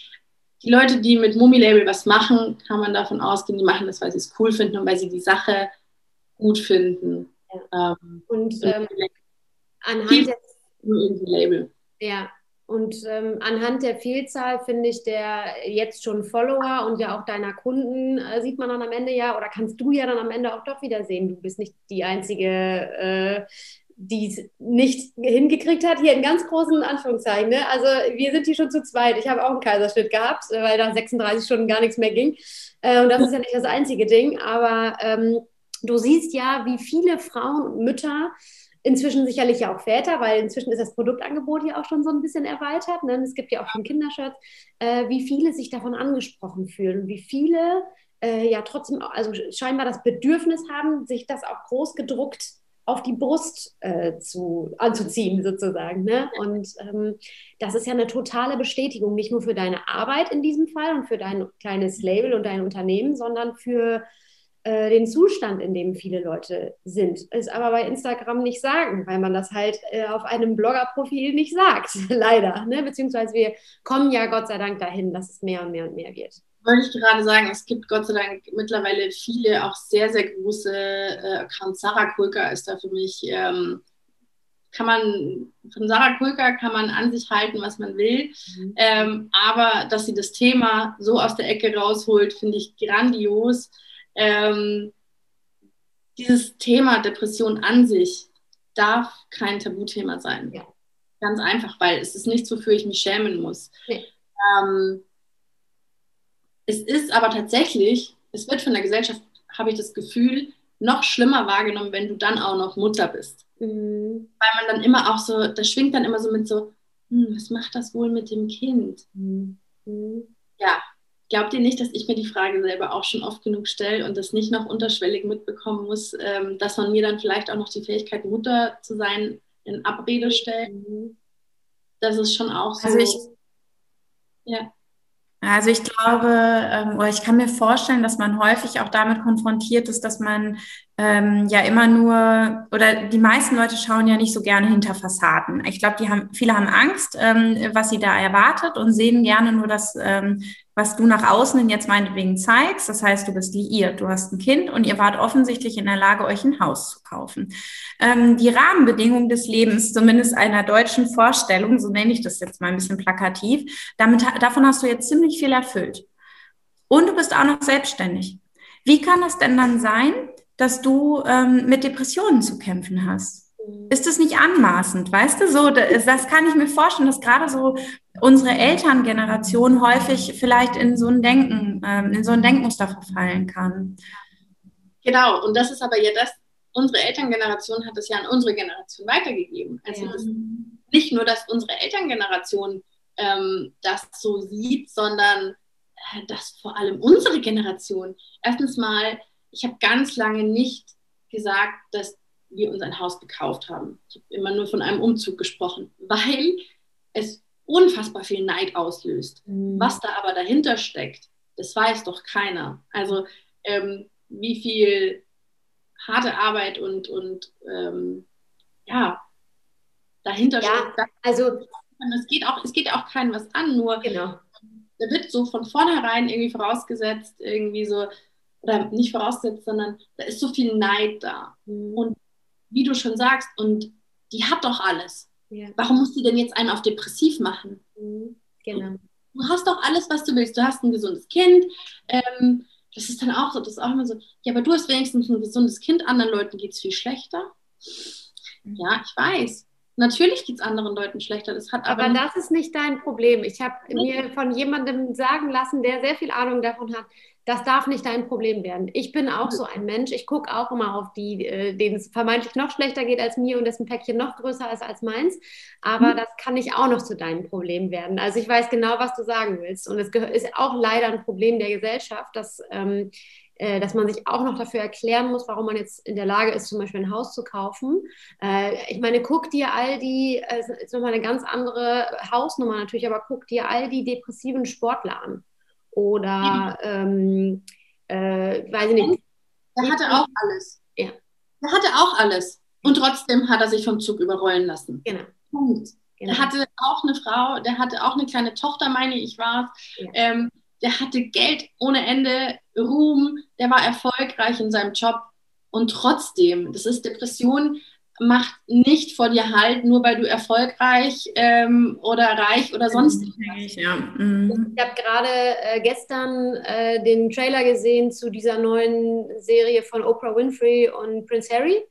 die Leute, die mit Mummi-Label was machen, kann man davon ausgehen, die machen das, weil sie es cool finden und weil sie die Sache gut finden. Ja. Ähm, und ähm, anhand der, Label. Ja, und ähm, anhand der Vielzahl, finde ich, der jetzt schon Follower und ja auch deiner Kunden, äh, sieht man dann am Ende ja, oder kannst du ja dann am Ende auch doch wieder sehen, du bist nicht die Einzige, äh, die es nicht hingekriegt hat, hier in ganz großen Anführungszeichen. Ne? Also wir sind hier schon zu zweit. Ich habe auch einen Kaiserschnitt gehabt, weil nach 36 Stunden gar nichts mehr ging. Äh, und das ist ja nicht das einzige Ding, aber ähm, du siehst ja, wie viele Frauen und Mütter Inzwischen sicherlich ja auch Väter, weil inzwischen ist das Produktangebot ja auch schon so ein bisschen erweitert. Ne? Es gibt ja auch schon Kindershirts, äh, wie viele sich davon angesprochen fühlen und wie viele äh, ja trotzdem, also scheinbar das Bedürfnis haben, sich das auch groß gedruckt auf die Brust äh, zu, anzuziehen, sozusagen. Ne? Und ähm, das ist ja eine totale Bestätigung, nicht nur für deine Arbeit in diesem Fall und für dein kleines Label und dein Unternehmen, sondern für äh, den Zustand, in dem viele Leute sind. Ist aber bei Instagram nicht sagen, weil man das halt äh, auf einem Bloggerprofil nicht sagt, *laughs* leider. Ne? Beziehungsweise wir kommen ja Gott sei Dank dahin, dass es mehr und mehr und mehr wird. Wollte ich gerade sagen, es gibt Gott sei Dank mittlerweile viele, auch sehr, sehr große äh, Accounts. Sarah Kulka ist da für mich, ähm, kann man, von Sarah Kulka kann man an sich halten, was man will. Mhm. Ähm, aber dass sie das Thema so aus der Ecke rausholt, finde ich grandios ähm, dieses Thema Depression an sich darf kein Tabuthema sein. Ja. Ganz einfach, weil es ist nichts, wofür ich mich schämen muss. Nee. Ähm, es ist aber tatsächlich, es wird von der Gesellschaft, habe ich das Gefühl, noch schlimmer wahrgenommen, wenn du dann auch noch Mutter bist. Mhm. Weil man dann immer auch so, das schwingt dann immer so mit so, hm, was macht das wohl mit dem Kind? Mhm. Ja, Glaubt ihr nicht, dass ich mir die Frage selber auch schon oft genug stelle und das nicht noch unterschwellig mitbekommen muss, ähm, dass man mir dann vielleicht auch noch die Fähigkeit, Mutter zu sein, in Abrede stellt? Das ist schon auch so. Also ich, ja. Also ich glaube, ähm, oder ich kann mir vorstellen, dass man häufig auch damit konfrontiert ist, dass man ähm, ja immer nur oder die meisten Leute schauen ja nicht so gerne hinter Fassaden. Ich glaube, die haben viele haben Angst, ähm, was sie da erwartet und sehen gerne nur das, ähm, was du nach außen hin jetzt meinetwegen zeigst. Das heißt, du bist liiert, du hast ein Kind und ihr wart offensichtlich in der Lage, euch ein Haus zu kaufen. Ähm, die Rahmenbedingungen des Lebens, zumindest einer deutschen Vorstellung, so nenne ich das jetzt mal ein bisschen plakativ, damit davon hast du jetzt ziemlich viel erfüllt. Und du bist auch noch selbstständig. Wie kann es denn dann sein, dass du ähm, mit Depressionen zu kämpfen hast. Ist das nicht anmaßend, weißt du? So, das kann ich mir vorstellen, dass gerade so unsere Elterngeneration häufig vielleicht in so ein Denken, ähm, in so ein Denkmuster verfallen kann. Genau, und das ist aber ja das, unsere Elterngeneration hat es ja an unsere Generation weitergegeben. Also ja. nicht nur, dass unsere Elterngeneration ähm, das so sieht, sondern äh, dass vor allem unsere Generation erstens mal ich habe ganz lange nicht gesagt, dass wir uns ein Haus gekauft haben. Ich habe immer nur von einem Umzug gesprochen, weil es unfassbar viel Neid auslöst. Mhm. Was da aber dahinter steckt, das weiß doch keiner. Also ähm, wie viel harte Arbeit und, und ähm, ja, dahinter ja, steckt. Also es geht auch, es geht auch keinem was an, nur genau. da wird so von vornherein irgendwie vorausgesetzt, irgendwie so, oder nicht voraussetzt, sondern da ist so viel Neid da. Mhm. Und wie du schon sagst, und die hat doch alles. Ja. Warum muss die denn jetzt einen auf depressiv machen? Mhm. Genau. Du hast doch alles, was du willst. Du hast ein gesundes Kind. Ähm, das ist dann auch so, das ist auch immer so, ja, aber du hast wenigstens ein gesundes Kind, anderen Leuten geht es viel schlechter. Mhm. Ja, ich weiß. Natürlich geht es anderen Leuten schlechter. Das hat aber, aber das ist nicht dein Problem. Ich habe mir von jemandem sagen lassen, der sehr viel Ahnung davon hat, das darf nicht dein Problem werden. Ich bin auch so ein Mensch. Ich gucke auch immer auf die, äh, denen es vermeintlich noch schlechter geht als mir und dessen Päckchen noch größer ist als meins. Aber mhm. das kann nicht auch noch zu deinem Problem werden. Also ich weiß genau, was du sagen willst. Und es ist auch leider ein Problem der Gesellschaft, dass, ähm, äh, dass man sich auch noch dafür erklären muss, warum man jetzt in der Lage ist, zum Beispiel ein Haus zu kaufen. Äh, ich meine, guck dir all die, äh, ist nochmal eine ganz andere Hausnummer natürlich, aber guck dir all die depressiven Sportler an oder ähm, äh, weiß ich nicht. Er hatte auch alles. Ja. Er hatte auch alles. Und trotzdem hat er sich vom Zug überrollen lassen. Genau. Punkt. Genau. Der hatte auch eine Frau, der hatte auch eine kleine Tochter, meine ich war ja. ähm, der hatte Geld ohne Ende, Ruhm, der war erfolgreich in seinem Job. Und trotzdem, das ist Depression, macht nicht vor dir halt, nur weil du erfolgreich ähm, oder reich oder sonst irgendwas. Ja. Mhm. Ich habe gerade äh, gestern äh, den Trailer gesehen zu dieser neuen Serie von Oprah Winfrey und Prince Harry.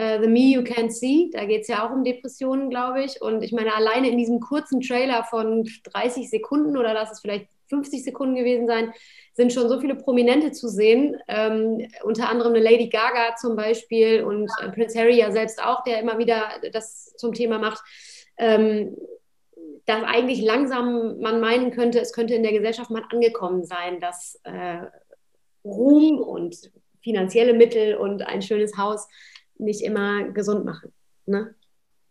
Uh, The Me You Can't See, da geht es ja auch um Depressionen, glaube ich. Und ich meine, alleine in diesem kurzen Trailer von 30 Sekunden oder lass es vielleicht 50 Sekunden gewesen sein, sind schon so viele Prominente zu sehen, ähm, unter anderem eine Lady Gaga zum Beispiel und äh, Prince Harry ja selbst auch, der immer wieder das zum Thema macht, ähm, dass eigentlich langsam man meinen könnte, es könnte in der Gesellschaft mal angekommen sein, dass äh, Ruhm und finanzielle Mittel und ein schönes Haus nicht immer gesund machen. Ne?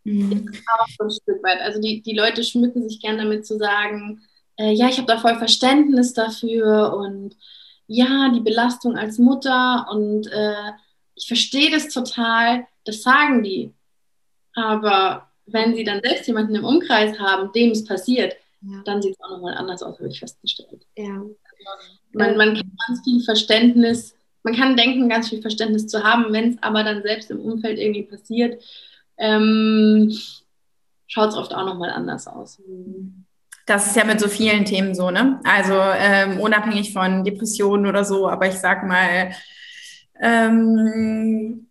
Mhm. Auch ein Stück weit. Also die, die Leute schmücken sich gern damit zu sagen, äh, ja, ich habe da voll Verständnis dafür und ja, die Belastung als Mutter und äh, ich verstehe das total, das sagen die. Aber wenn sie dann selbst jemanden im Umkreis haben, dem es passiert, ja. dann sieht es auch nochmal anders aus, habe ich festgestellt. Ja. Man, man kann ganz viel Verständnis, man kann denken, ganz viel Verständnis zu haben, wenn es aber dann selbst im Umfeld irgendwie passiert, ähm, schaut es oft auch nochmal anders aus. Mhm. Das ist ja mit so vielen Themen so, ne? Also ähm, unabhängig von Depressionen oder so, aber ich sag mal, ähm,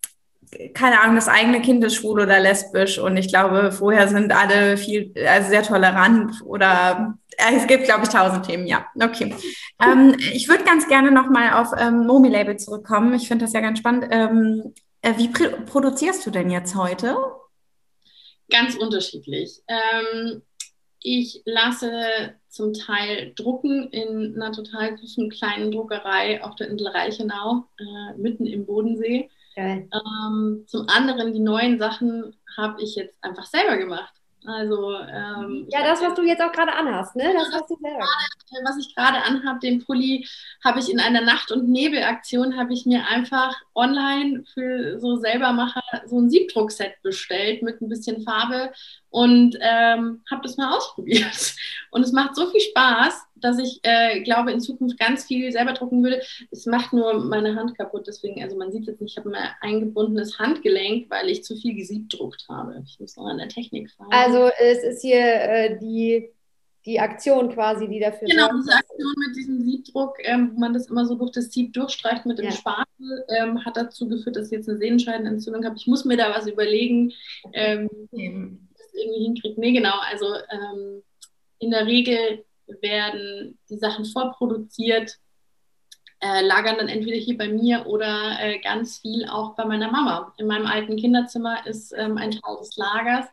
keine Ahnung, das eigene Kind ist schwul oder lesbisch und ich glaube, vorher sind alle viel, also sehr tolerant oder äh, es gibt, glaube ich, tausend Themen, ja. Okay. Ähm, ich würde ganz gerne nochmal auf ähm, Momi-Label zurückkommen. Ich finde das ja ganz spannend. Ähm, äh, wie produzierst du denn jetzt heute? Ganz unterschiedlich. Ähm, ich lasse zum Teil drucken in einer total süßen kleinen Druckerei auf der Insel Reichenau, äh, mitten im Bodensee. Ähm, zum anderen die neuen Sachen habe ich jetzt einfach selber gemacht. Also ähm, ja, das, was du jetzt auch gerade anhast, ne? Das hast du selber. Grade, was ich gerade anhabe, den Pulli, habe ich in einer Nacht- und Nebelaktion habe ich mir einfach online für so selbermacher so ein Siebdruckset bestellt mit ein bisschen Farbe und ähm, habe das mal ausprobiert. *laughs* Und es macht so viel Spaß, dass ich äh, glaube, in Zukunft ganz viel selber drucken würde. Es macht nur meine Hand kaputt, deswegen, also man sieht es jetzt nicht, ich habe ein eingebundenes Handgelenk, weil ich zu viel gesiebdruckt habe. Ich muss noch an der Technik fahren. Also es ist hier äh, die, die Aktion quasi, die dafür Genau, diese Aktion mit diesem Siebdruck, ähm, wo man das immer so durch das Sieb durchstreicht mit dem ja. Spatel, ähm, hat dazu geführt, dass ich jetzt eine Sehenscheidenentzündung habe. Ich muss mir da was überlegen. Ähm, irgendwie hinkriegt. Nee, genau. Also ähm, in der Regel werden die Sachen vorproduziert, äh, lagern dann entweder hier bei mir oder äh, ganz viel auch bei meiner Mama. In meinem alten Kinderzimmer ist ähm, ein Teil des Lagers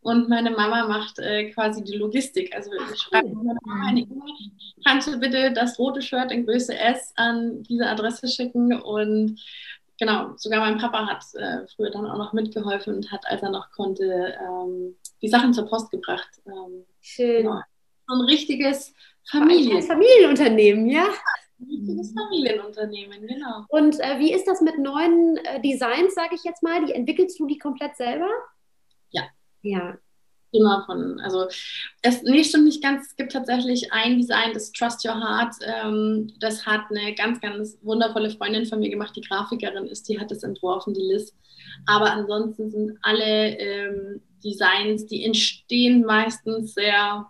und meine Mama macht äh, quasi die Logistik. Also ich schreibe meiner Mama eine E-Mail, kannst du bitte das rote Shirt in Größe S an diese Adresse schicken und genau, sogar mein Papa hat äh, früher dann auch noch mitgeholfen und hat, als er noch konnte, ähm, die Sachen zur Post gebracht. Ähm, Schön. Genau. So ein richtiges Familien. Ein Familienunternehmen, ja. Ein richtiges Familienunternehmen, genau. Und äh, wie ist das mit neuen äh, Designs, sage ich jetzt mal? Die entwickelst du die komplett selber? Ja. Ja. immer von, also es nee, stimmt nicht ganz. Es gibt tatsächlich ein Design, das Trust Your Heart. Ähm, das hat eine ganz, ganz wundervolle Freundin von mir gemacht, die Grafikerin ist, die hat es entworfen, die Liz. Aber ansonsten sind alle ähm, Designs, die entstehen meistens sehr,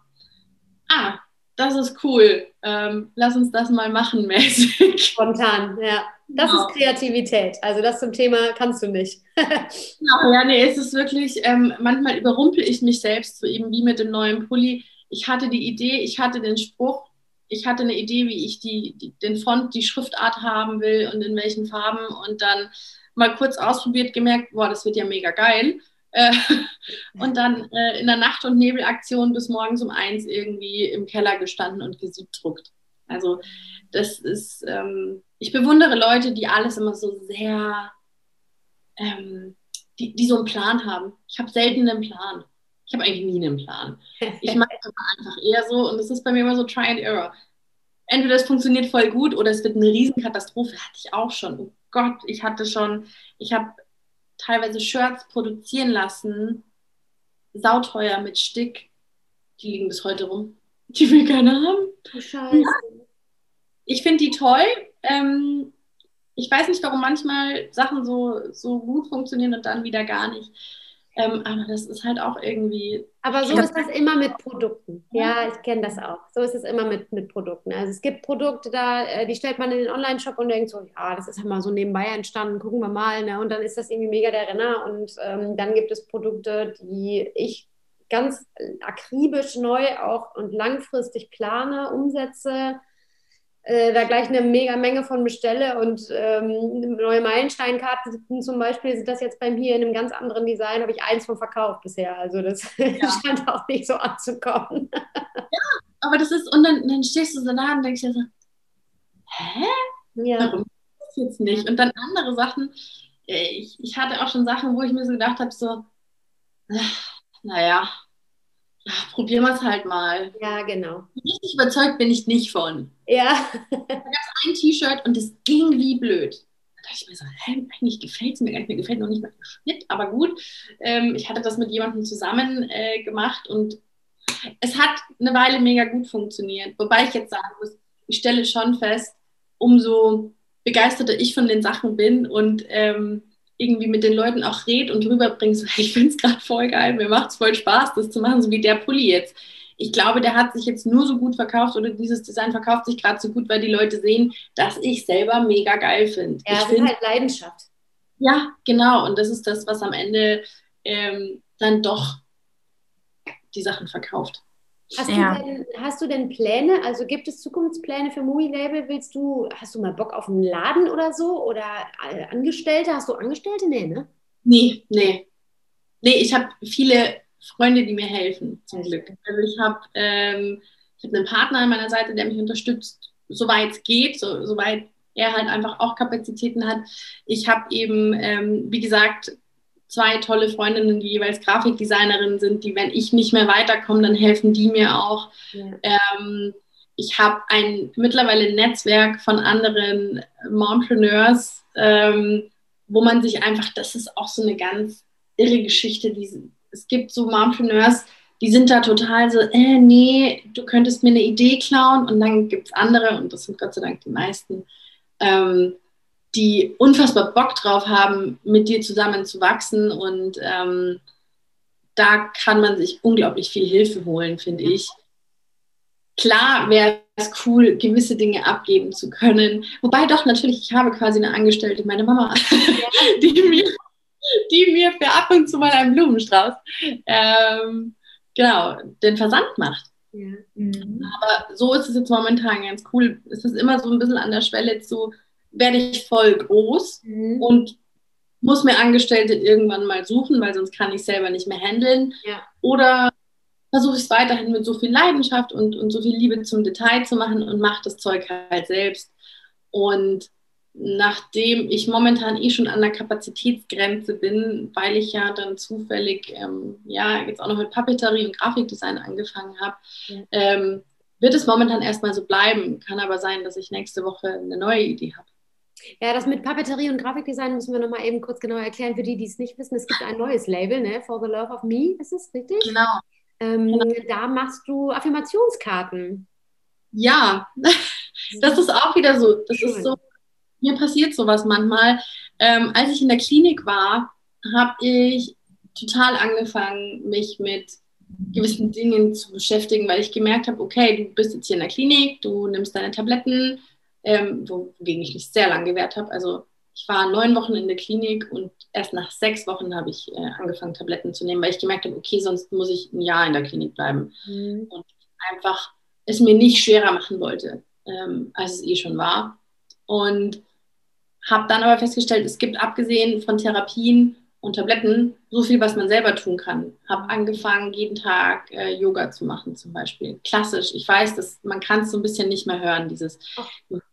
ah, das ist cool, ähm, lass uns das mal machen, *laughs* mäßig. Spontan, ja. Das genau. ist Kreativität. Also das zum Thema kannst du nicht. *laughs* genau, ja, nee, es ist wirklich, ähm, manchmal überrumpel ich mich selbst, so eben wie mit dem neuen Pulli. Ich hatte die Idee, ich hatte den Spruch, ich hatte eine Idee, wie ich die, die, den Font, die Schriftart haben will und in welchen Farben und dann mal kurz ausprobiert, gemerkt, boah, das wird ja mega geil. Äh, *laughs* und dann äh, in der Nacht- und Nebelaktion bis morgens um eins irgendwie im Keller gestanden und gesiebdruckt. Also das ist, ähm, ich bewundere Leute, die alles immer so sehr, ähm, die, die so einen Plan haben. Ich habe selten einen Plan. Ich habe eigentlich nie einen Plan. *laughs* Ich mache einfach eher so und es ist bei mir immer so Try and Error. Entweder es funktioniert voll gut oder es wird eine Riesenkatastrophe. Hatte ich auch schon. Oh Gott, ich hatte schon, ich habe teilweise Shirts produzieren lassen, sauteuer mit Stick. Die liegen bis heute rum. Die will keiner haben. Oh, scheiße. Ich finde die toll. Ähm, ich weiß nicht, warum manchmal Sachen so, so gut funktionieren und dann wieder gar nicht. Ähm, aber das ist halt auch irgendwie. Aber so ist das immer mit Produkten. Ja, ich kenne das auch. So ist es immer mit, mit Produkten. Also es gibt Produkte da, äh, die stellt man in den Online-Shop und denkt so, ja, das ist halt mal so nebenbei entstanden, gucken wir mal. Ne? Und dann ist das irgendwie mega der Renner. Und ähm, dann gibt es Produkte, die ich ganz akribisch neu auch und langfristig plane, umsetze äh, da gleich eine mega Menge von bestelle und ähm, neue Meilensteinkarten zum Beispiel sind das jetzt bei mir in einem ganz anderen Design, habe ich eins von verkauft bisher. Also das *laughs* ja. scheint auch nicht so anzukommen. ja, aber das ist, und dann, dann stehst du so da und denkst dir so, hä? Ja. Warum das jetzt nicht? Und dann andere Sachen, ich, ich hatte auch schon Sachen, wo ich mir so gedacht habe, so, naja, probieren wir es halt mal. Ja, genau. Richtig überzeugt bin ich nicht von. Ja. da gab es ein T-Shirt und es ging wie blöd. Da dachte ich mir so, hä, eigentlich gefällt es mir gar nicht, mir gefällt noch nicht mal der Schnitt, aber gut. Ähm, ich hatte das mit jemandem zusammen äh, gemacht und es hat eine Weile mega gut funktioniert. Wobei ich jetzt sagen muss, ich stelle schon fest, umso begeisterter ich von den Sachen bin und ähm, irgendwie mit den Leuten auch red und rüberbringst, so, *laughs* ich finde es gerade voll geil, mir macht es voll Spaß, das zu machen, so wie der Pulli jetzt. Ich glaube, der hat sich jetzt nur so gut verkauft oder dieses Design verkauft sich gerade so gut, weil die Leute sehen, dass ich selber mega geil finde. Ja, ich das find, ist halt Leidenschaft. Ja, genau. Und das ist das, was am Ende ähm, dann doch die Sachen verkauft. Hast, ja. du denn, hast du denn Pläne? Also gibt es Zukunftspläne für Movie Label? Willst du, hast du mal Bock auf einen Laden oder so? Oder äh, Angestellte? Hast du Angestellte? Nee, ne? Nee, nee. Nee, ich habe viele Freunde, die mir helfen, zum Glück. Also ich habe ähm, hab einen Partner an meiner Seite, der mich unterstützt, soweit es geht, so, soweit er halt einfach auch Kapazitäten hat. Ich habe eben, ähm, wie gesagt, zwei tolle Freundinnen, die jeweils Grafikdesignerinnen sind, die, wenn ich nicht mehr weiterkomme, dann helfen die mir auch. Ja. Ähm, ich habe ein mittlerweile Netzwerk von anderen Mompreneurs, ähm, wo man sich einfach, das ist auch so eine ganz irre Geschichte. Die, es gibt so Mompreneurs, die sind da total so, äh, nee, du könntest mir eine Idee klauen. Und dann gibt es andere, und das sind Gott sei Dank die meisten, ähm, die unfassbar Bock drauf haben, mit dir zusammen zu wachsen. Und ähm, da kann man sich unglaublich viel Hilfe holen, finde ich. Klar wäre es cool, gewisse Dinge abgeben zu können. Wobei doch, natürlich, ich habe quasi eine Angestellte, meine Mama, *laughs* die, mir, die mir für ab und zu mal einen Blumenstrauß ähm, genau, den Versand macht. Ja. Mhm. Aber so ist es jetzt momentan ganz cool. Es ist immer so ein bisschen an der Schwelle zu, werde ich voll groß mhm. und muss mir Angestellte irgendwann mal suchen, weil sonst kann ich selber nicht mehr handeln. Ja. Oder versuche ich es weiterhin mit so viel Leidenschaft und, und so viel Liebe zum Detail zu machen und mache das Zeug halt selbst. Und nachdem ich momentan eh schon an der Kapazitätsgrenze bin, weil ich ja dann zufällig ähm, ja jetzt auch noch mit Papeterie und Grafikdesign angefangen habe, ja. ähm, wird es momentan erstmal so bleiben. Kann aber sein, dass ich nächste Woche eine neue Idee habe. Ja, das mit Papeterie und Grafikdesign müssen wir nochmal eben kurz genau erklären für die, die es nicht wissen. Es gibt ein neues Label, ne? For the Love of Me, ist es richtig? Genau. Ähm, genau. Da machst du Affirmationskarten. Ja, das ist auch wieder so. Das Schön. ist so, mir passiert sowas manchmal. Ähm, als ich in der Klinik war, habe ich total angefangen, mich mit gewissen Dingen zu beschäftigen, weil ich gemerkt habe, okay, du bist jetzt hier in der Klinik, du nimmst deine Tabletten, ähm, wogegen ich mich sehr lange gewehrt habe. Also ich war neun Wochen in der Klinik und erst nach sechs Wochen habe ich äh, angefangen, Tabletten zu nehmen, weil ich gemerkt habe, okay, sonst muss ich ein Jahr in der Klinik bleiben. Mhm. Und einfach es mir nicht schwerer machen wollte, ähm, als es eh schon war. Und habe dann aber festgestellt, es gibt abgesehen von Therapien und Tabletten so viel, was man selber tun kann. Habe angefangen, jeden Tag äh, Yoga zu machen zum Beispiel. Klassisch. Ich weiß, dass man kann es so ein bisschen nicht mehr hören, dieses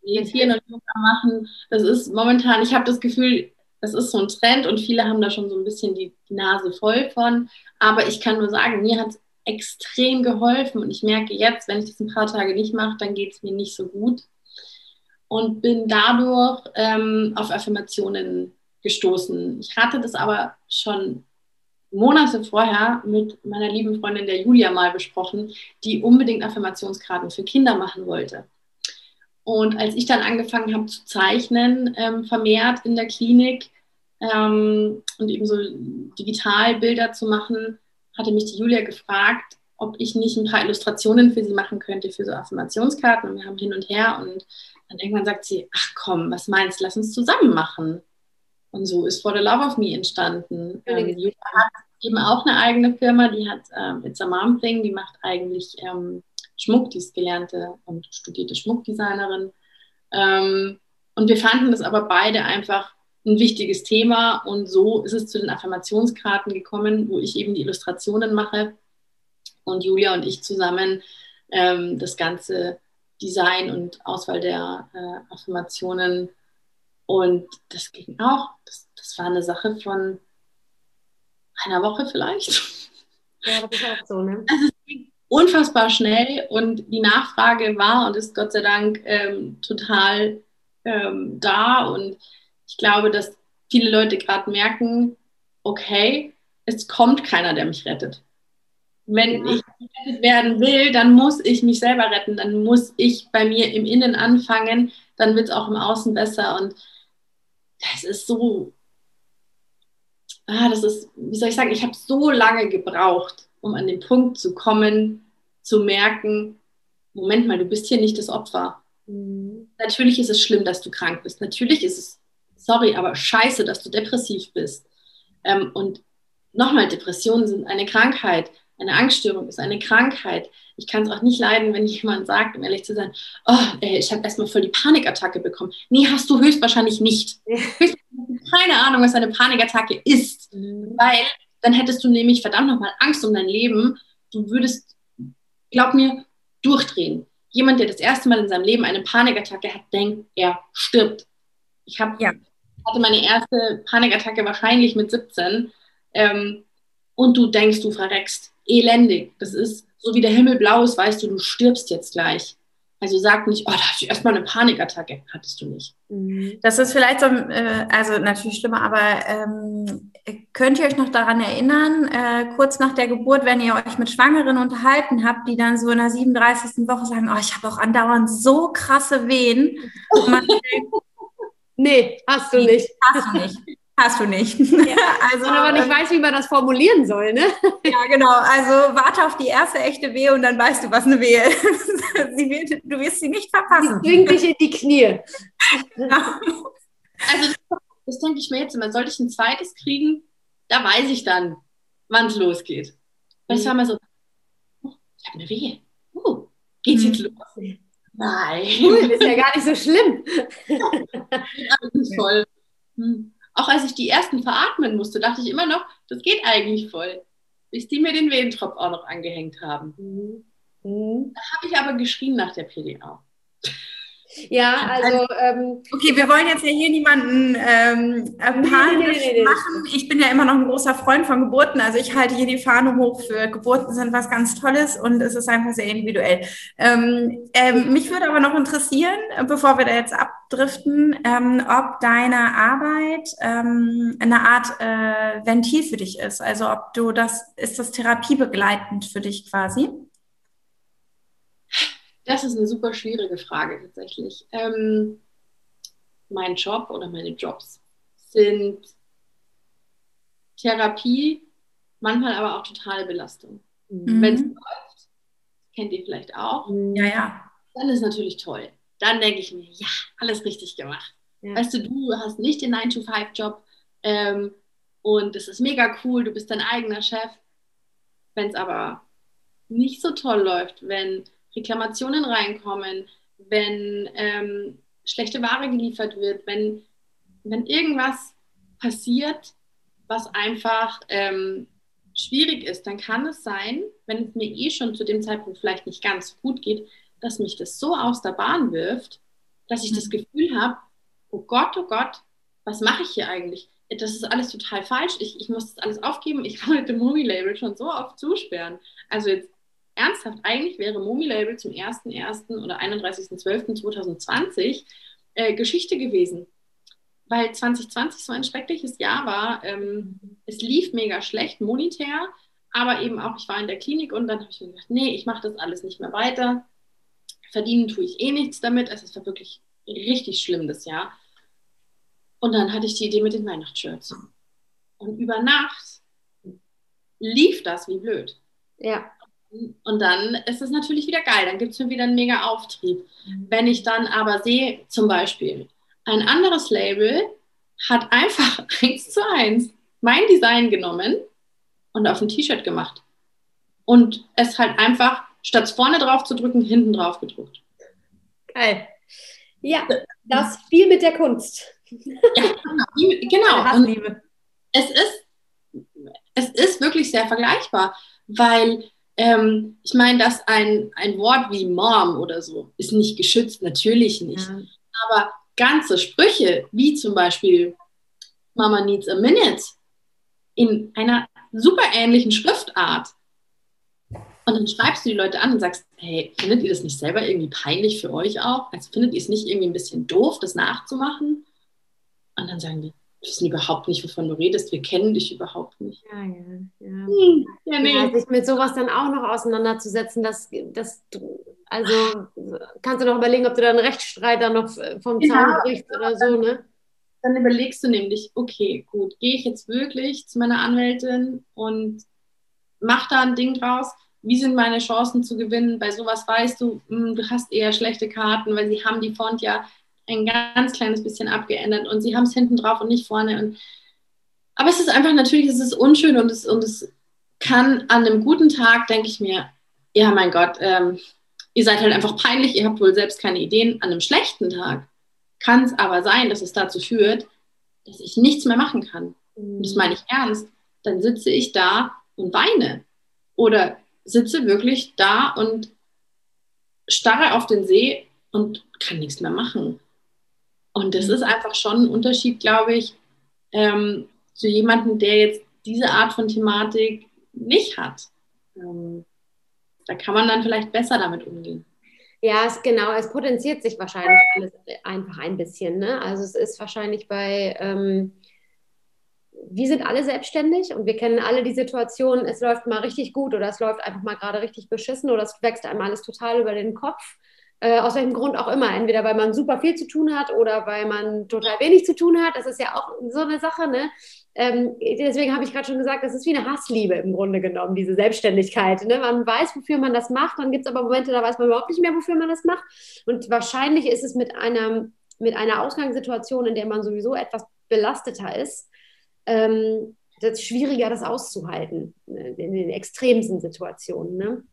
Meditieren und Yoga machen. Das ist momentan, ich habe das Gefühl, das ist so ein Trend und viele haben da schon so ein bisschen die Nase voll von. Aber ich kann nur sagen, mir hat es extrem geholfen und ich merke jetzt, wenn ich das ein paar Tage nicht mache, dann geht es mir nicht so gut. Und bin dadurch ähm, auf Affirmationen gestoßen. Ich hatte das aber schon Monate vorher mit meiner lieben Freundin der Julia mal besprochen, die unbedingt Affirmationskarten für Kinder machen wollte. Und als ich dann angefangen habe zu zeichnen, ähm, vermehrt in der Klinik ähm, und eben so Digitalbilder zu machen, hatte mich die Julia gefragt, ob ich nicht ein paar Illustrationen für sie machen könnte, für so Affirmationskarten. Und wir haben hin und her und dann irgendwann sagt sie, ach komm, was meinst du, lass uns zusammen machen. Und so ist For the Love of Me entstanden. Ähm, Julia hat eben auch eine eigene Firma, die hat ähm, It's a Mom Thing, die macht eigentlich ähm, Schmuck, die ist gelernte und studierte Schmuckdesignerin. Ähm, und wir fanden das aber beide einfach ein wichtiges Thema und so ist es zu den Affirmationskarten gekommen, wo ich eben die Illustrationen mache und Julia und ich zusammen ähm, das ganze Design und Auswahl der äh, Affirmationen und das ging auch. Das, das war eine Sache von einer Woche vielleicht. Ja, das ist auch so, ne? *laughs* Also es ging unfassbar schnell und die Nachfrage war und ist Gott sei Dank ähm, total ähm, da. Und ich glaube, dass viele Leute gerade merken, okay, es kommt keiner, der mich rettet. Wenn ja. ich gerettet werden will, dann muss ich mich selber retten, dann muss ich bei mir im Innen anfangen, dann wird es auch im Außen besser. Und das ist so, ah, das ist, wie soll ich sagen, ich habe so lange gebraucht, um an den Punkt zu kommen, zu merken, Moment mal, du bist hier nicht das Opfer. Mhm. Natürlich ist es schlimm, dass du krank bist. Natürlich ist es, sorry, aber scheiße, dass du depressiv bist. Ähm, und nochmal, Depressionen sind eine Krankheit. Eine Angststörung ist eine Krankheit. Ich kann es auch nicht leiden, wenn jemand sagt, um ehrlich zu sein, oh, ey, ich habe erstmal voll die Panikattacke bekommen. Nee, hast du höchstwahrscheinlich nicht. Keine Ahnung, was eine Panikattacke ist. Mhm. Weil dann hättest du nämlich verdammt nochmal Angst um dein Leben. Du würdest, glaub mir, durchdrehen. Jemand, der das erste Mal in seinem Leben eine Panikattacke hat, denkt, er stirbt. Ich hab, ja. hatte meine erste Panikattacke wahrscheinlich mit 17. Ähm, und du denkst, du verreckst elendig. Das ist so wie der Himmel blau ist, weißt du, du stirbst jetzt gleich. Also sag nicht, oh, da hast du erstmal eine Panikattacke. Hattest du nicht. Mhm. Das ist vielleicht so, äh, also natürlich schlimmer, aber ähm, könnt ihr euch noch daran erinnern, äh, kurz nach der Geburt, wenn ihr euch mit Schwangeren unterhalten habt, die dann so in der 37. Woche sagen, oh, ich habe auch andauernd so krasse Wehen. Denkt, *laughs* nee, hast du nicht. Hast du nicht. *laughs* Hast du nicht. Ja, *laughs* also, aber nicht ähm, weiß, wie man das formulieren soll, ne? *laughs* Ja, genau. Also warte auf die erste echte Wehe und dann weißt du, was eine Wehe ist. *laughs* Wird, du wirst sie nicht verpassen. Die zwingt dich in die Knie. Also das denke ich mir jetzt immer. Sollte ich ein zweites kriegen, da weiß ich dann, wann es losgeht. Das war mal so, oh, ich habe eine Wehe. Uh, geht's jetzt los? Nein. Cool, ist ja gar nicht so schlimm. ja, voll. Hm auch als ich die ersten veratmen musste, dachte ich immer noch, das geht eigentlich voll. Bis die mir den Wehentropf auch noch angehängt haben. Mhm. Mhm. Da habe ich aber geschrien nach der PDA. Ja, also. Ähm, okay, wir wollen jetzt ja hier niemanden ähm, panisch nee, nee, nee, machen. Ich bin ja immer noch ein großer Freund von Geburten. Also ich halte hier die Fahne hoch für Geburten sind was ganz Tolles und es ist einfach sehr individuell. Ähm, ähm, mich würde aber noch interessieren, bevor wir da jetzt abdriften, ähm, ob deine Arbeit ähm, eine Art äh, Ventil für dich ist. Also ob du das, ist das therapiebegleitend für dich quasi? Das ist eine super schwierige Frage tatsächlich. Ähm, mein Job oder meine Jobs sind Therapie, manchmal aber auch totale Belastung. Mhm. Wenn es läuft, kennt ihr vielleicht auch. Ja, ja. Dann ist natürlich toll. Dann denke ich mir, ja, alles richtig gemacht. Ja. Weißt du, du hast nicht den 9-to-5-Job ähm, und es ist mega cool, du bist dein eigener Chef. Wenn es aber nicht so toll läuft, wenn Reklamationen reinkommen, wenn ähm, schlechte Ware geliefert wird, wenn, wenn irgendwas passiert, was einfach ähm, schwierig ist, dann kann es sein, wenn es mir eh schon zu dem Zeitpunkt vielleicht nicht ganz gut geht, dass mich das so aus der Bahn wirft, dass ich mhm. das Gefühl habe, oh Gott, oh Gott, was mache ich hier eigentlich? Das ist alles total falsch. Ich, ich muss das alles aufgeben. Ich wollte Movie-Label schon so oft zusperren. Also jetzt ernsthaft, eigentlich wäre Momi-Label zum 1.1. oder 31.12.2020 äh, Geschichte gewesen. Weil 2020 so ein schreckliches Jahr war. Ähm, es lief mega schlecht monetär, aber eben auch, ich war in der Klinik und dann habe ich mir gedacht, nee, ich mache das alles nicht mehr weiter. Verdienen tue ich eh nichts damit. Also es war wirklich richtig schlimm das Jahr. Und dann hatte ich die Idee mit den Weihnachtsshirts. Und über Nacht lief das wie blöd. Ja. Und dann ist es natürlich wieder geil, dann gibt es mir wieder einen mega Auftrieb. Wenn ich dann aber sehe, zum Beispiel, ein anderes Label hat einfach *laughs* eins zu eins mein Design genommen und auf ein T-Shirt gemacht. Und es halt einfach statt vorne drauf zu drücken, hinten drauf gedruckt. Geil. Ja, das Spiel mit der Kunst. Ja, genau. Und es ist, es ist wirklich sehr vergleichbar, weil ähm, ich meine, dass ein, ein Wort wie Mom oder so ist nicht geschützt, natürlich nicht. Ja. Aber ganze Sprüche, wie zum Beispiel Mama needs a minute, in einer super ähnlichen Schriftart. Und dann schreibst du die Leute an und sagst, hey, findet ihr das nicht selber irgendwie peinlich für euch auch? Also findet ihr es nicht irgendwie ein bisschen doof, das nachzumachen? Und dann sagen die, wissen überhaupt nicht, wovon du redest. Wir kennen dich überhaupt nicht. Ja, ja, ja. Hm, ja, nee. ja sich mit sowas dann auch noch auseinanderzusetzen, dass, dass du, also kannst du noch überlegen, ob du dann Rechtsstreit dann noch vom Zaun ja, brichst oder so, ne? Dann überlegst du nämlich, okay, gut, gehe ich jetzt wirklich zu meiner Anwältin und mach da ein Ding draus? Wie sind meine Chancen zu gewinnen? Bei sowas weißt du, hm, du hast eher schlechte Karten, weil sie haben die Font ja ein ganz kleines bisschen abgeändert und sie haben es hinten drauf und nicht vorne. Und, aber es ist einfach natürlich, es ist unschön und es, und es kann an einem guten Tag, denke ich mir, ja, mein Gott, ähm, ihr seid halt einfach peinlich, ihr habt wohl selbst keine Ideen. An einem schlechten Tag kann es aber sein, dass es dazu führt, dass ich nichts mehr machen kann. Und das meine ich ernst. Dann sitze ich da und weine. Oder sitze wirklich da und starre auf den See und kann nichts mehr machen. Und das mhm. ist einfach schon ein Unterschied, glaube ich, ähm, zu jemandem, der jetzt diese Art von Thematik nicht hat. Ähm, da kann man dann vielleicht besser damit umgehen. Ja, es, genau, es potenziert sich wahrscheinlich alles einfach ein bisschen. Ne? Also es ist wahrscheinlich bei, ähm, wir sind alle selbstständig und wir kennen alle die Situation, es läuft mal richtig gut oder es läuft einfach mal gerade richtig beschissen oder es wächst einem alles total über den Kopf. Äh, aus welchem Grund auch immer. Entweder weil man super viel zu tun hat oder weil man total wenig zu tun hat. Das ist ja auch so eine Sache. Ne? Ähm, deswegen habe ich gerade schon gesagt, das ist wie eine Hassliebe im Grunde genommen, diese Selbstständigkeit. Ne? Man weiß, wofür man das macht, dann gibt es aber Momente, da weiß man überhaupt nicht mehr, wofür man das macht. Und wahrscheinlich ist es mit einer, mit einer Ausgangssituation, in der man sowieso etwas belasteter ist, ähm, das schwieriger, das auszuhalten ne? in den extremsten Situationen. Ne?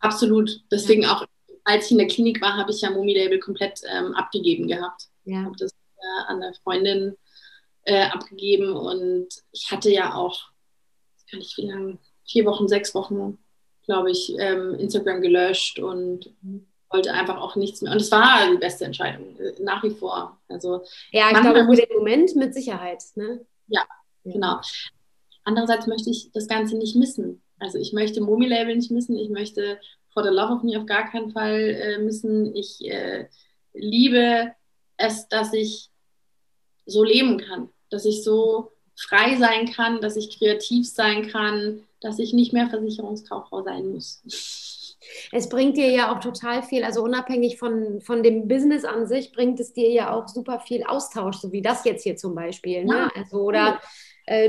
Absolut. Deswegen ja. auch als ich in der Klinik war, habe ich ja Mumi-Label komplett ähm, abgegeben gehabt. Ja. Habe das äh, an der Freundin äh, abgegeben und ich hatte ja auch, kann ich wie lange, vier Wochen, sechs Wochen, glaube ich, ähm, Instagram gelöscht und wollte einfach auch nichts mehr. Und es war die beste Entscheidung, äh, nach wie vor. Also, ja, ich glaube, für den Moment mit Sicherheit. Ne? Ja, genau. Andererseits möchte ich das Ganze nicht missen. Also ich möchte Momi-Label nicht missen, ich möchte For the Love of Me auf gar keinen Fall äh, missen. Ich äh, liebe es, dass ich so leben kann, dass ich so frei sein kann, dass ich kreativ sein kann, dass ich nicht mehr Versicherungskauffrau sein muss. Es bringt dir ja auch total viel, also unabhängig von, von dem Business an sich, bringt es dir ja auch super viel Austausch, so wie das jetzt hier zum Beispiel. Ne? Ja. Also, oder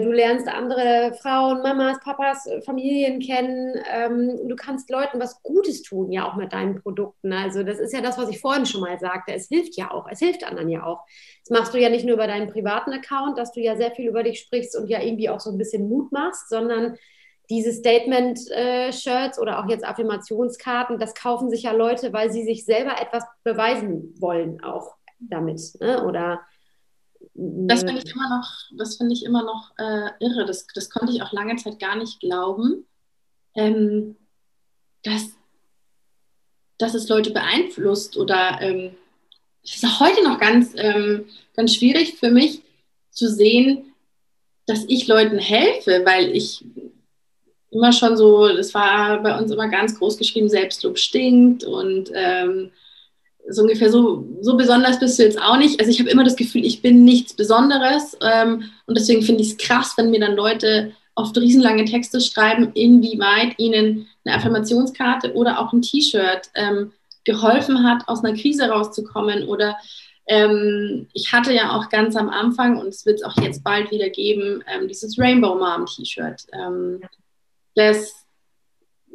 du lernst andere Frauen, Mamas, Papas, äh, Familien kennen. Ähm, du kannst Leuten was Gutes tun, ja auch mit deinen Produkten. Also das ist ja das, was ich vorhin schon mal sagte. Es hilft ja auch, es hilft anderen ja auch. Das machst du ja nicht nur über deinen privaten Account, dass du ja sehr viel über dich sprichst und ja irgendwie auch so ein bisschen Mut machst, sondern diese Statement-Shirts äh, oder auch jetzt Affirmationskarten, das kaufen sich ja Leute, weil sie sich selber etwas beweisen wollen, auch damit. Ne? Oder das finde ich immer noch, das finde ich immer noch äh, irre. Das, das konnte ich auch lange Zeit gar nicht glauben, ähm, dass, dass es Leute beeinflusst oder ähm, es ist auch heute noch ganz, ähm, ganz schwierig für mich zu sehen, dass ich Leuten helfe, weil ich immer schon so, das war bei uns immer ganz groß geschrieben, Selbstlob stinkt und ähm, so ungefähr so, so besonders bist du jetzt auch nicht. Also ich habe immer das Gefühl, ich bin nichts Besonderes ähm, und deswegen finde ich es krass, wenn mir dann Leute oft riesenlange Texte schreiben, inwieweit ihnen eine Affirmationskarte oder auch ein T-Shirt ähm, geholfen hat, aus einer Krise rauszukommen oder ähm, ich hatte ja auch ganz am Anfang und es wird es auch jetzt bald wieder geben, ähm, dieses Rainbow Mom T-Shirt. Ähm, das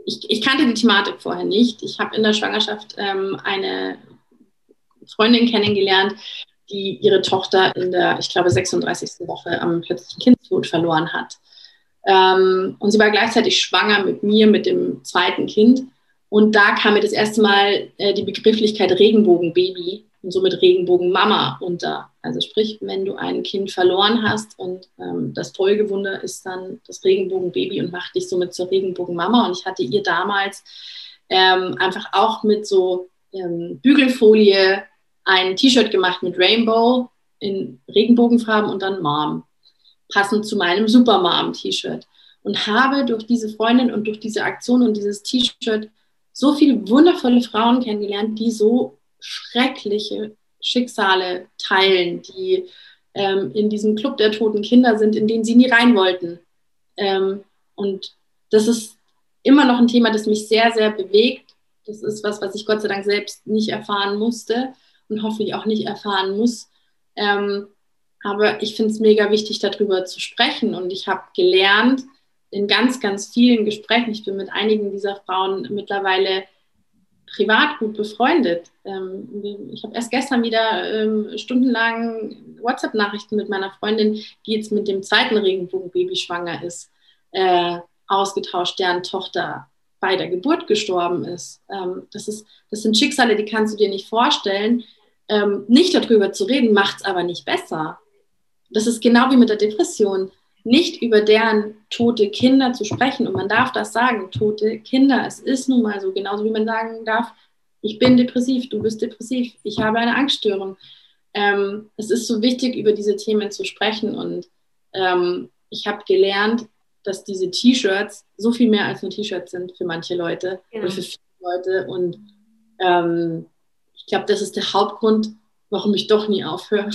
ich, ich, kannte die Thematik vorher nicht. Ich habe in der Schwangerschaft ähm, eine Freundin kennengelernt, die ihre Tochter in der, ich glaube, 36. Woche am plötzlichen Kindstod verloren hat. Ähm, und sie war gleichzeitig schwanger mit mir, mit dem zweiten Kind. Und da kam mir das erste Mal äh, die Begrifflichkeit Regenbogenbaby und somit Regenbogenmama unter. Also sprich, wenn du ein Kind verloren hast und ähm, das Folgewunder ist dann das Regenbogenbaby und macht dich somit zur Regenbogenmama. Und ich hatte ihr damals ähm, einfach auch mit so ähm, Bügelfolie ein T-Shirt gemacht mit Rainbow in Regenbogenfarben und dann Mom, passend zu meinem Super Mom T-Shirt. Und habe durch diese Freundin und durch diese Aktion und dieses T-Shirt so viele wundervolle Frauen kennengelernt, die so schreckliche Schicksale teilen, die ähm, in diesem Club der toten Kinder sind, in den sie nie rein wollten. Ähm, und das ist immer noch ein Thema, das mich sehr, sehr bewegt. Das ist was, was ich Gott sei Dank selbst nicht erfahren musste und hoffentlich auch nicht erfahren muss. Ähm, aber ich finde es mega wichtig, darüber zu sprechen. Und ich habe gelernt in ganz, ganz vielen Gesprächen, ich bin mit einigen dieser Frauen mittlerweile privat gut befreundet. Ähm, ich habe erst gestern wieder ähm, stundenlang WhatsApp-Nachrichten mit meiner Freundin, die jetzt mit dem zweiten Regenbogenbaby schwanger ist, äh, ausgetauscht, deren Tochter bei der Geburt gestorben ist. Ähm, das, ist. das sind Schicksale, die kannst du dir nicht vorstellen. Ähm, nicht darüber zu reden, macht es aber nicht besser. Das ist genau wie mit der Depression. Nicht über deren tote Kinder zu sprechen. Und man darf das sagen, tote Kinder. Es ist nun mal so, genauso wie man sagen darf, ich bin depressiv, du bist depressiv, ich habe eine Angststörung. Ähm, es ist so wichtig, über diese Themen zu sprechen. Und ähm, ich habe gelernt, dass diese T-Shirts so viel mehr als nur T-Shirts sind für manche Leute ja. oder für viele Leute. Und ähm, ich glaube, das ist der Hauptgrund, warum ich doch nie aufhöre.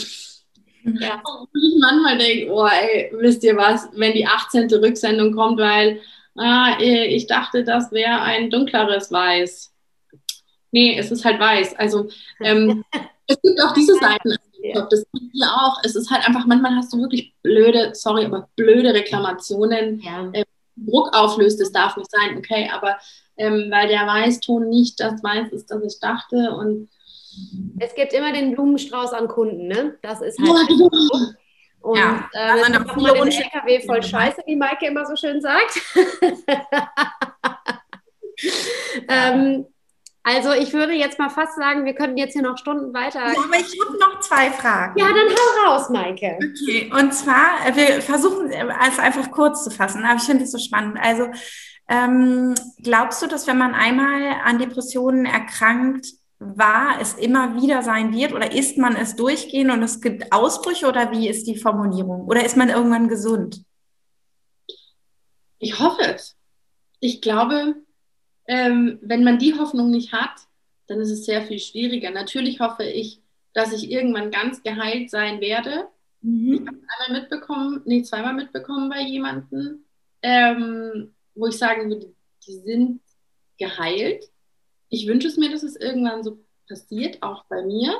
Ja. Und ich manchmal denke, oh ey, wisst ihr was, wenn die 18. Rücksendung kommt, weil ah, ich dachte, das wäre ein dunkleres Weiß. Nee, es ist halt weiß. Also ähm, *laughs* es gibt auch diese Seiten. Ja. Das gibt hier auch. Es ist halt einfach, manchmal hast du wirklich blöde, sorry, aber blöde Reklamationen. Ja. Ähm, Druck auflöst, das darf nicht sein, okay, aber ähm, weil der Weißton nicht das Weiß ist, das ich dachte und es gibt immer den Blumenstrauß an Kunden, ne? Das ist halt so. Und ja, äh, das ist immer den LKW voll Scheiße, wie Maike immer so schön sagt. *laughs* ähm, also ich würde jetzt mal fast sagen, wir könnten jetzt hier noch Stunden weiter. Ja, aber ich habe noch zwei Fragen. Ja, dann hau raus, Maike. Okay, und zwar, äh, wir versuchen es einfach kurz zu fassen, aber ich finde es so spannend. Also ähm, glaubst du, dass wenn man einmal an Depressionen erkrankt, wahr es immer wieder sein wird oder ist man es durchgehend und es gibt Ausbrüche oder wie ist die Formulierung? Oder ist man irgendwann gesund? Ich hoffe es. Ich glaube, ähm, wenn man die Hoffnung nicht hat, dann ist es sehr viel schwieriger. Natürlich hoffe ich, dass ich irgendwann ganz geheilt sein werde. Mhm. Ich habe einmal mitbekommen, nee, zweimal mitbekommen bei jemandem, ähm, wo ich sagen würde, die sind geheilt. Ich wünsche es mir, dass es irgendwann so passiert, auch bei mir.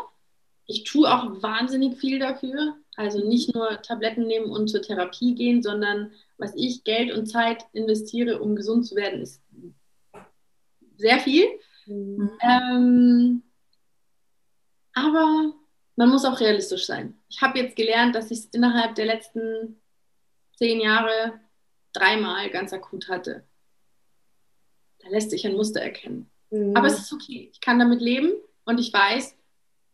Ich tue auch wahnsinnig viel dafür. Also nicht nur Tabletten nehmen und zur Therapie gehen, sondern was ich Geld und Zeit investiere, um gesund zu werden, ist sehr viel. Mhm. Ähm, aber man muss auch realistisch sein. Ich habe jetzt gelernt, dass ich es innerhalb der letzten zehn Jahre dreimal ganz akut hatte. Da lässt sich ein Muster erkennen. Mhm. Aber es ist okay. Ich kann damit leben und ich weiß,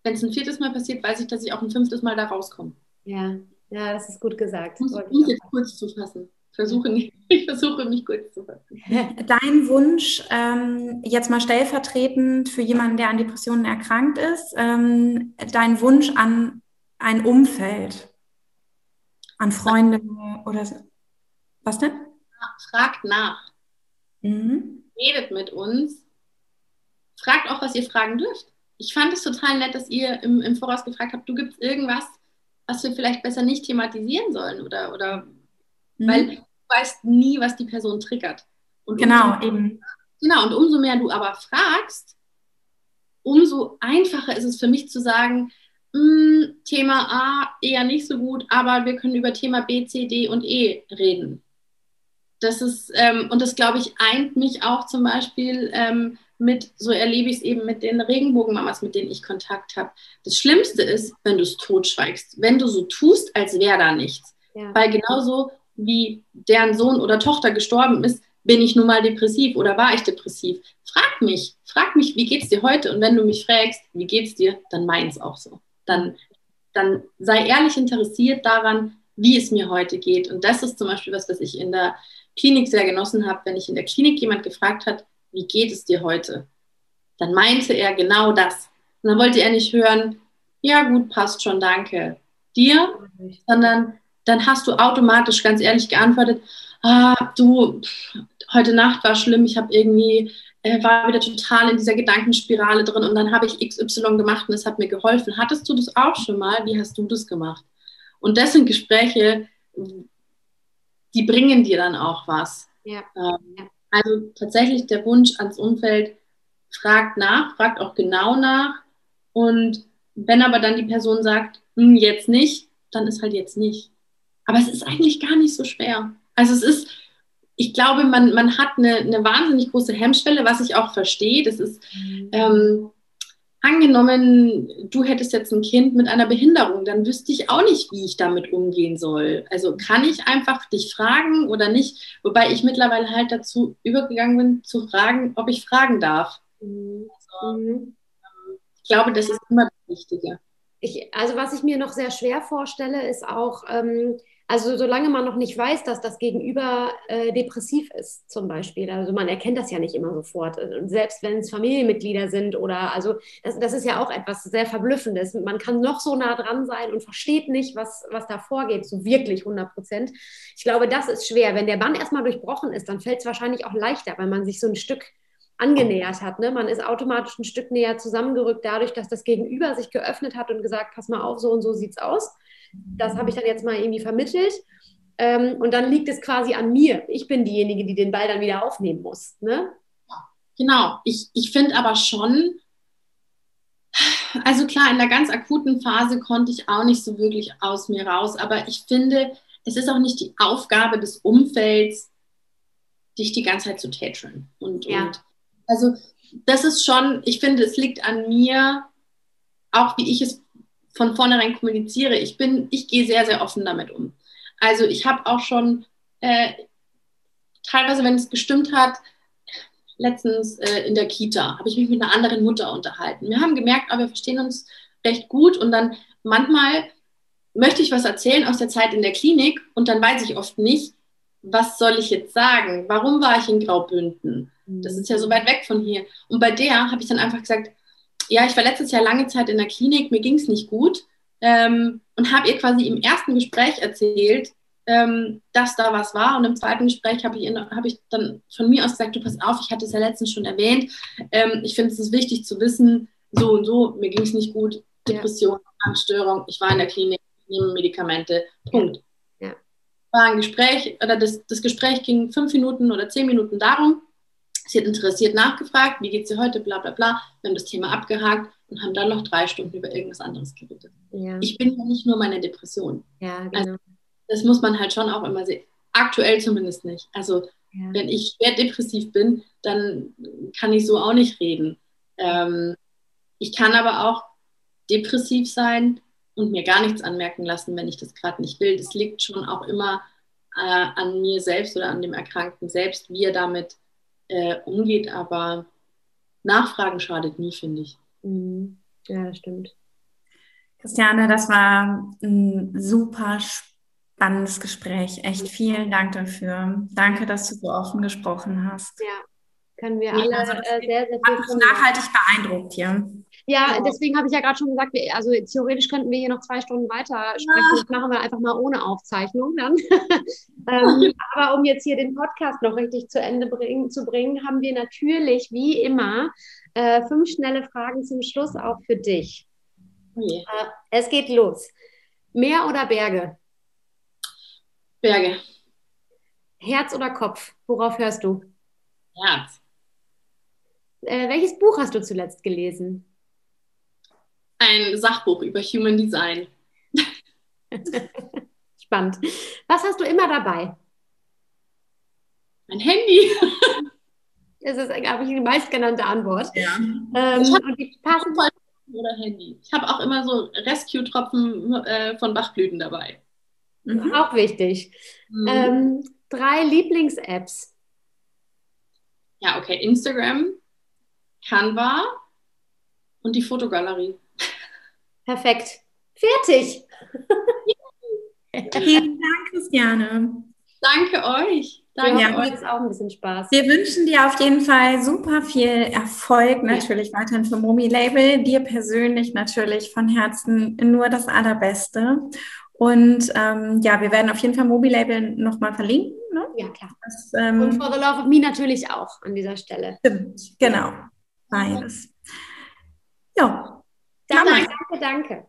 wenn es ein viertes Mal passiert, weiß ich, dass ich auch ein fünftes Mal da rauskomme. Ja, ja, das ist gut gesagt. Um es jetzt kurz zu fassen. Versuche nicht, *laughs* ich versuche mich kurz zu fassen. *laughs* Dein Wunsch, ähm, jetzt mal stellvertretend für jemanden, der an Depressionen erkrankt ist, ähm, dein Wunsch an ein Umfeld, an Freunde oder was denn? Fragt nach. Mhm. Redet mit uns. Fragt auch, was ihr fragen dürft. Ich fand es total nett, dass ihr im, im Voraus gefragt habt, du gibst irgendwas, was wir vielleicht besser nicht thematisieren sollen oder, oder mhm. weil du weißt nie, was die Person triggert. Und genau, umso, eben. Genau, und umso mehr du aber fragst, umso einfacher ist es für mich zu sagen, mh, hm, Thema A eher nicht so gut, aber wir können über Thema B, C, D und E reden. Das ist, ähm, und das glaube ich, eint mich auch zum Beispiel ähm, mit, so erlebe ich es eben mit den Regenbogenmamas, mit denen ich Kontakt habe. Das Schlimmste ist, wenn du es totschweigst, wenn du so tust, als wäre da nichts. Ja. Weil genauso wie deren Sohn oder Tochter gestorben ist, bin ich nun mal depressiv oder war ich depressiv. Frag mich, frag mich, wie geht's dir heute? Und wenn du mich fragst, wie geht's dir, dann meins auch so. Dann, dann sei ehrlich interessiert daran, wie es mir heute geht. Und das ist zum Beispiel was, was ich in der Klinik sehr genossen habe, wenn ich in der Klinik jemand gefragt hat, wie geht es dir heute? Dann meinte er genau das. Und dann wollte er nicht hören, ja gut, passt schon, danke dir, sondern dann hast du automatisch ganz ehrlich geantwortet, ah, du, heute Nacht war schlimm, ich habe irgendwie, äh, war wieder total in dieser Gedankenspirale drin und dann habe ich XY gemacht und es hat mir geholfen. Hattest du das auch schon mal? Wie hast du das gemacht? Und das sind Gespräche, die bringen dir dann auch was. Ja. Ähm, also tatsächlich der Wunsch ans Umfeld, fragt nach, fragt auch genau nach. Und wenn aber dann die Person sagt, hm, jetzt nicht, dann ist halt jetzt nicht. Aber es ist eigentlich gar nicht so schwer. Also es ist, ich glaube, man, man hat eine, eine wahnsinnig große Hemmschwelle, was ich auch verstehe. Das ist, mhm. ähm, angenommen, du hättest jetzt ein Kind mit einer Behinderung, dann wüsste ich auch nicht, wie ich damit umgehen soll. Also kann ich einfach dich fragen oder nicht? Wobei ich mittlerweile halt dazu übergegangen bin, zu fragen, ob ich fragen darf. Mhm. Also, ähm, ich glaube, das ist immer das Wichtige. Ich, also was ich mir noch sehr schwer vorstelle, ist auch, ähm, also solange man noch nicht weiß, dass das Gegenüber äh, depressiv ist, zum Beispiel. Also man erkennt das ja nicht immer sofort. Und selbst wenn es Familienmitglieder sind oder also das, das ist ja auch etwas sehr Verblüffendes. Man kann noch so nah dran sein und versteht nicht, was, was da vorgeht, so wirklich 100 Prozent. Ich glaube, das ist schwer. Wenn der Bann erstmal durchbrochen ist, dann fällt es wahrscheinlich auch leichter, weil man sich so ein Stück angenähert hat. Ne? Man ist automatisch ein Stück näher zusammengerückt, dadurch, dass das Gegenüber sich geöffnet hat und gesagt, pass mal auf, so und so sieht's aus das habe ich dann jetzt mal irgendwie vermittelt. Ähm, und dann liegt es quasi an mir. Ich bin diejenige, die den Ball dann wieder aufnehmen muss. Ne? Genau. Ich, ich finde aber schon, also klar, in der ganz akuten Phase konnte ich auch nicht so wirklich aus mir raus. Aber ich finde, es ist auch nicht die Aufgabe des Umfelds, dich die ganze Zeit zu tätscheln. Und, ja. und also das ist schon, ich finde, es liegt an mir, auch wie ich es von vornherein kommuniziere. Ich bin, ich gehe sehr, sehr offen damit um. Also ich habe auch schon äh, teilweise, wenn es gestimmt hat, letztens äh, in der Kita habe ich mich mit einer anderen Mutter unterhalten. Wir haben gemerkt, aber wir verstehen uns recht gut und dann manchmal möchte ich was erzählen aus der Zeit in der Klinik und dann weiß ich oft nicht, was soll ich jetzt sagen? Warum war ich in Graubünden? Das ist ja so weit weg von hier. Und bei der habe ich dann einfach gesagt, ja, ich war letztes Jahr lange Zeit in der Klinik, mir ging es nicht gut ähm, und habe ihr quasi im ersten Gespräch erzählt, ähm, dass da was war. Und im zweiten Gespräch habe ich, hab ich dann von mir aus gesagt, du pass auf, ich hatte es ja letztens schon erwähnt. Ähm, ich finde es ist wichtig zu wissen, so und so, mir ging es nicht gut, Depression, Angststörung, ich war in der Klinik, ich nehme Medikamente, Punkt. Ja. War ein Gespräch, oder das, das Gespräch ging fünf Minuten oder zehn Minuten darum. Sie hat interessiert nachgefragt, wie geht es dir heute, bla bla bla. Wir haben das Thema abgehakt und haben dann noch drei Stunden über irgendwas anderes geredet. Ja. Ich bin ja nicht nur meine Depression. Ja, genau. Also, das muss man halt schon auch immer sehen. Aktuell zumindest nicht. Also ja. wenn ich schwer depressiv bin, dann kann ich so auch nicht reden. Ähm, ich kann aber auch depressiv sein und mir gar nichts anmerken lassen, wenn ich das gerade nicht will. Das liegt schon auch immer äh, an mir selbst oder an dem Erkrankten selbst, wie er damit äh, umgeht. Aber Nachfragen schadet nie, finde ich. Mhm. Ja, das stimmt. Christiane, das war ein super spannendes Gespräch. Echt vielen Dank dafür. Danke, dass du so offen gesprochen hast. Ja, können wir alle also äh, sehr, sehr viel. Hat mich nachhaltig beeindruckt hier. Ja, deswegen habe ich ja gerade schon gesagt, also theoretisch könnten wir hier noch zwei Stunden weiter sprechen. Ja. Das machen wir einfach mal ohne Aufzeichnung dann. *laughs* ähm, aber um jetzt hier den Podcast noch richtig zu Ende bringen, zu bringen, haben wir natürlich wie immer äh, fünf schnelle Fragen zum Schluss auch für dich. Okay. Äh, es geht los. Meer oder Berge? Berge. Herz oder Kopf? Worauf hörst du? Herz. Äh, welches Buch hast du zuletzt gelesen? Ein Sachbuch über Human Design. *laughs* Spannend. Was hast du immer dabei? Mein Handy. *laughs* Das ist, glaube ich, die meistgenannte Antwort. Ja. Ähm, ich habe auch immer so Rescue-Tropfen äh, von Bachblüten dabei. Mhm. Auch wichtig. Mhm. Ähm, drei Lieblings-Apps. Ja, okay. Instagram, Canva und die Fotogalerie. Perfekt. Fertig. *laughs* Vielen Dank, Christiane. Danke euch. Danke ja, euch. auch ein bisschen Spaß. Wir wünschen dir auf jeden Fall super viel Erfolg, natürlich ja. weiterhin für Momi Label. Dir persönlich natürlich von Herzen nur das Allerbeste. Und ähm, ja, wir werden auf jeden Fall Mobi Label nochmal verlinken. Ne? Ja, klar. Das, ähm, Und For the Love of Me natürlich auch an dieser Stelle. Stimmt, genau. Beides. Ja, Danke, danke, danke.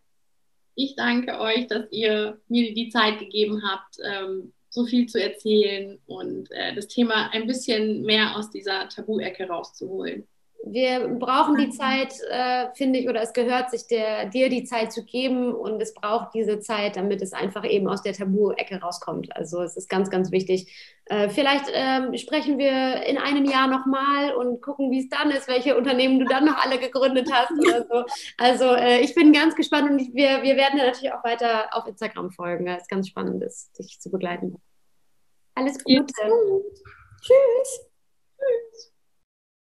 Ich danke euch, dass ihr mir die Zeit gegeben habt, ähm, so viel zu erzählen und äh, das Thema ein bisschen mehr aus dieser Tabu-Ecke rauszuholen wir brauchen die Zeit, äh, finde ich, oder es gehört sich der, dir die Zeit zu geben und es braucht diese Zeit, damit es einfach eben aus der Tabu-Ecke rauskommt. Also es ist ganz, ganz wichtig. Äh, vielleicht äh, sprechen wir in einem Jahr nochmal und gucken, wie es dann ist, welche Unternehmen du dann noch alle gegründet hast oder *laughs* so. Also äh, ich bin ganz gespannt und ich, wir, wir werden natürlich auch weiter auf Instagram folgen, weil es ganz spannend ist, dich zu begleiten. Alles Gute. Tschüss. Tschüss.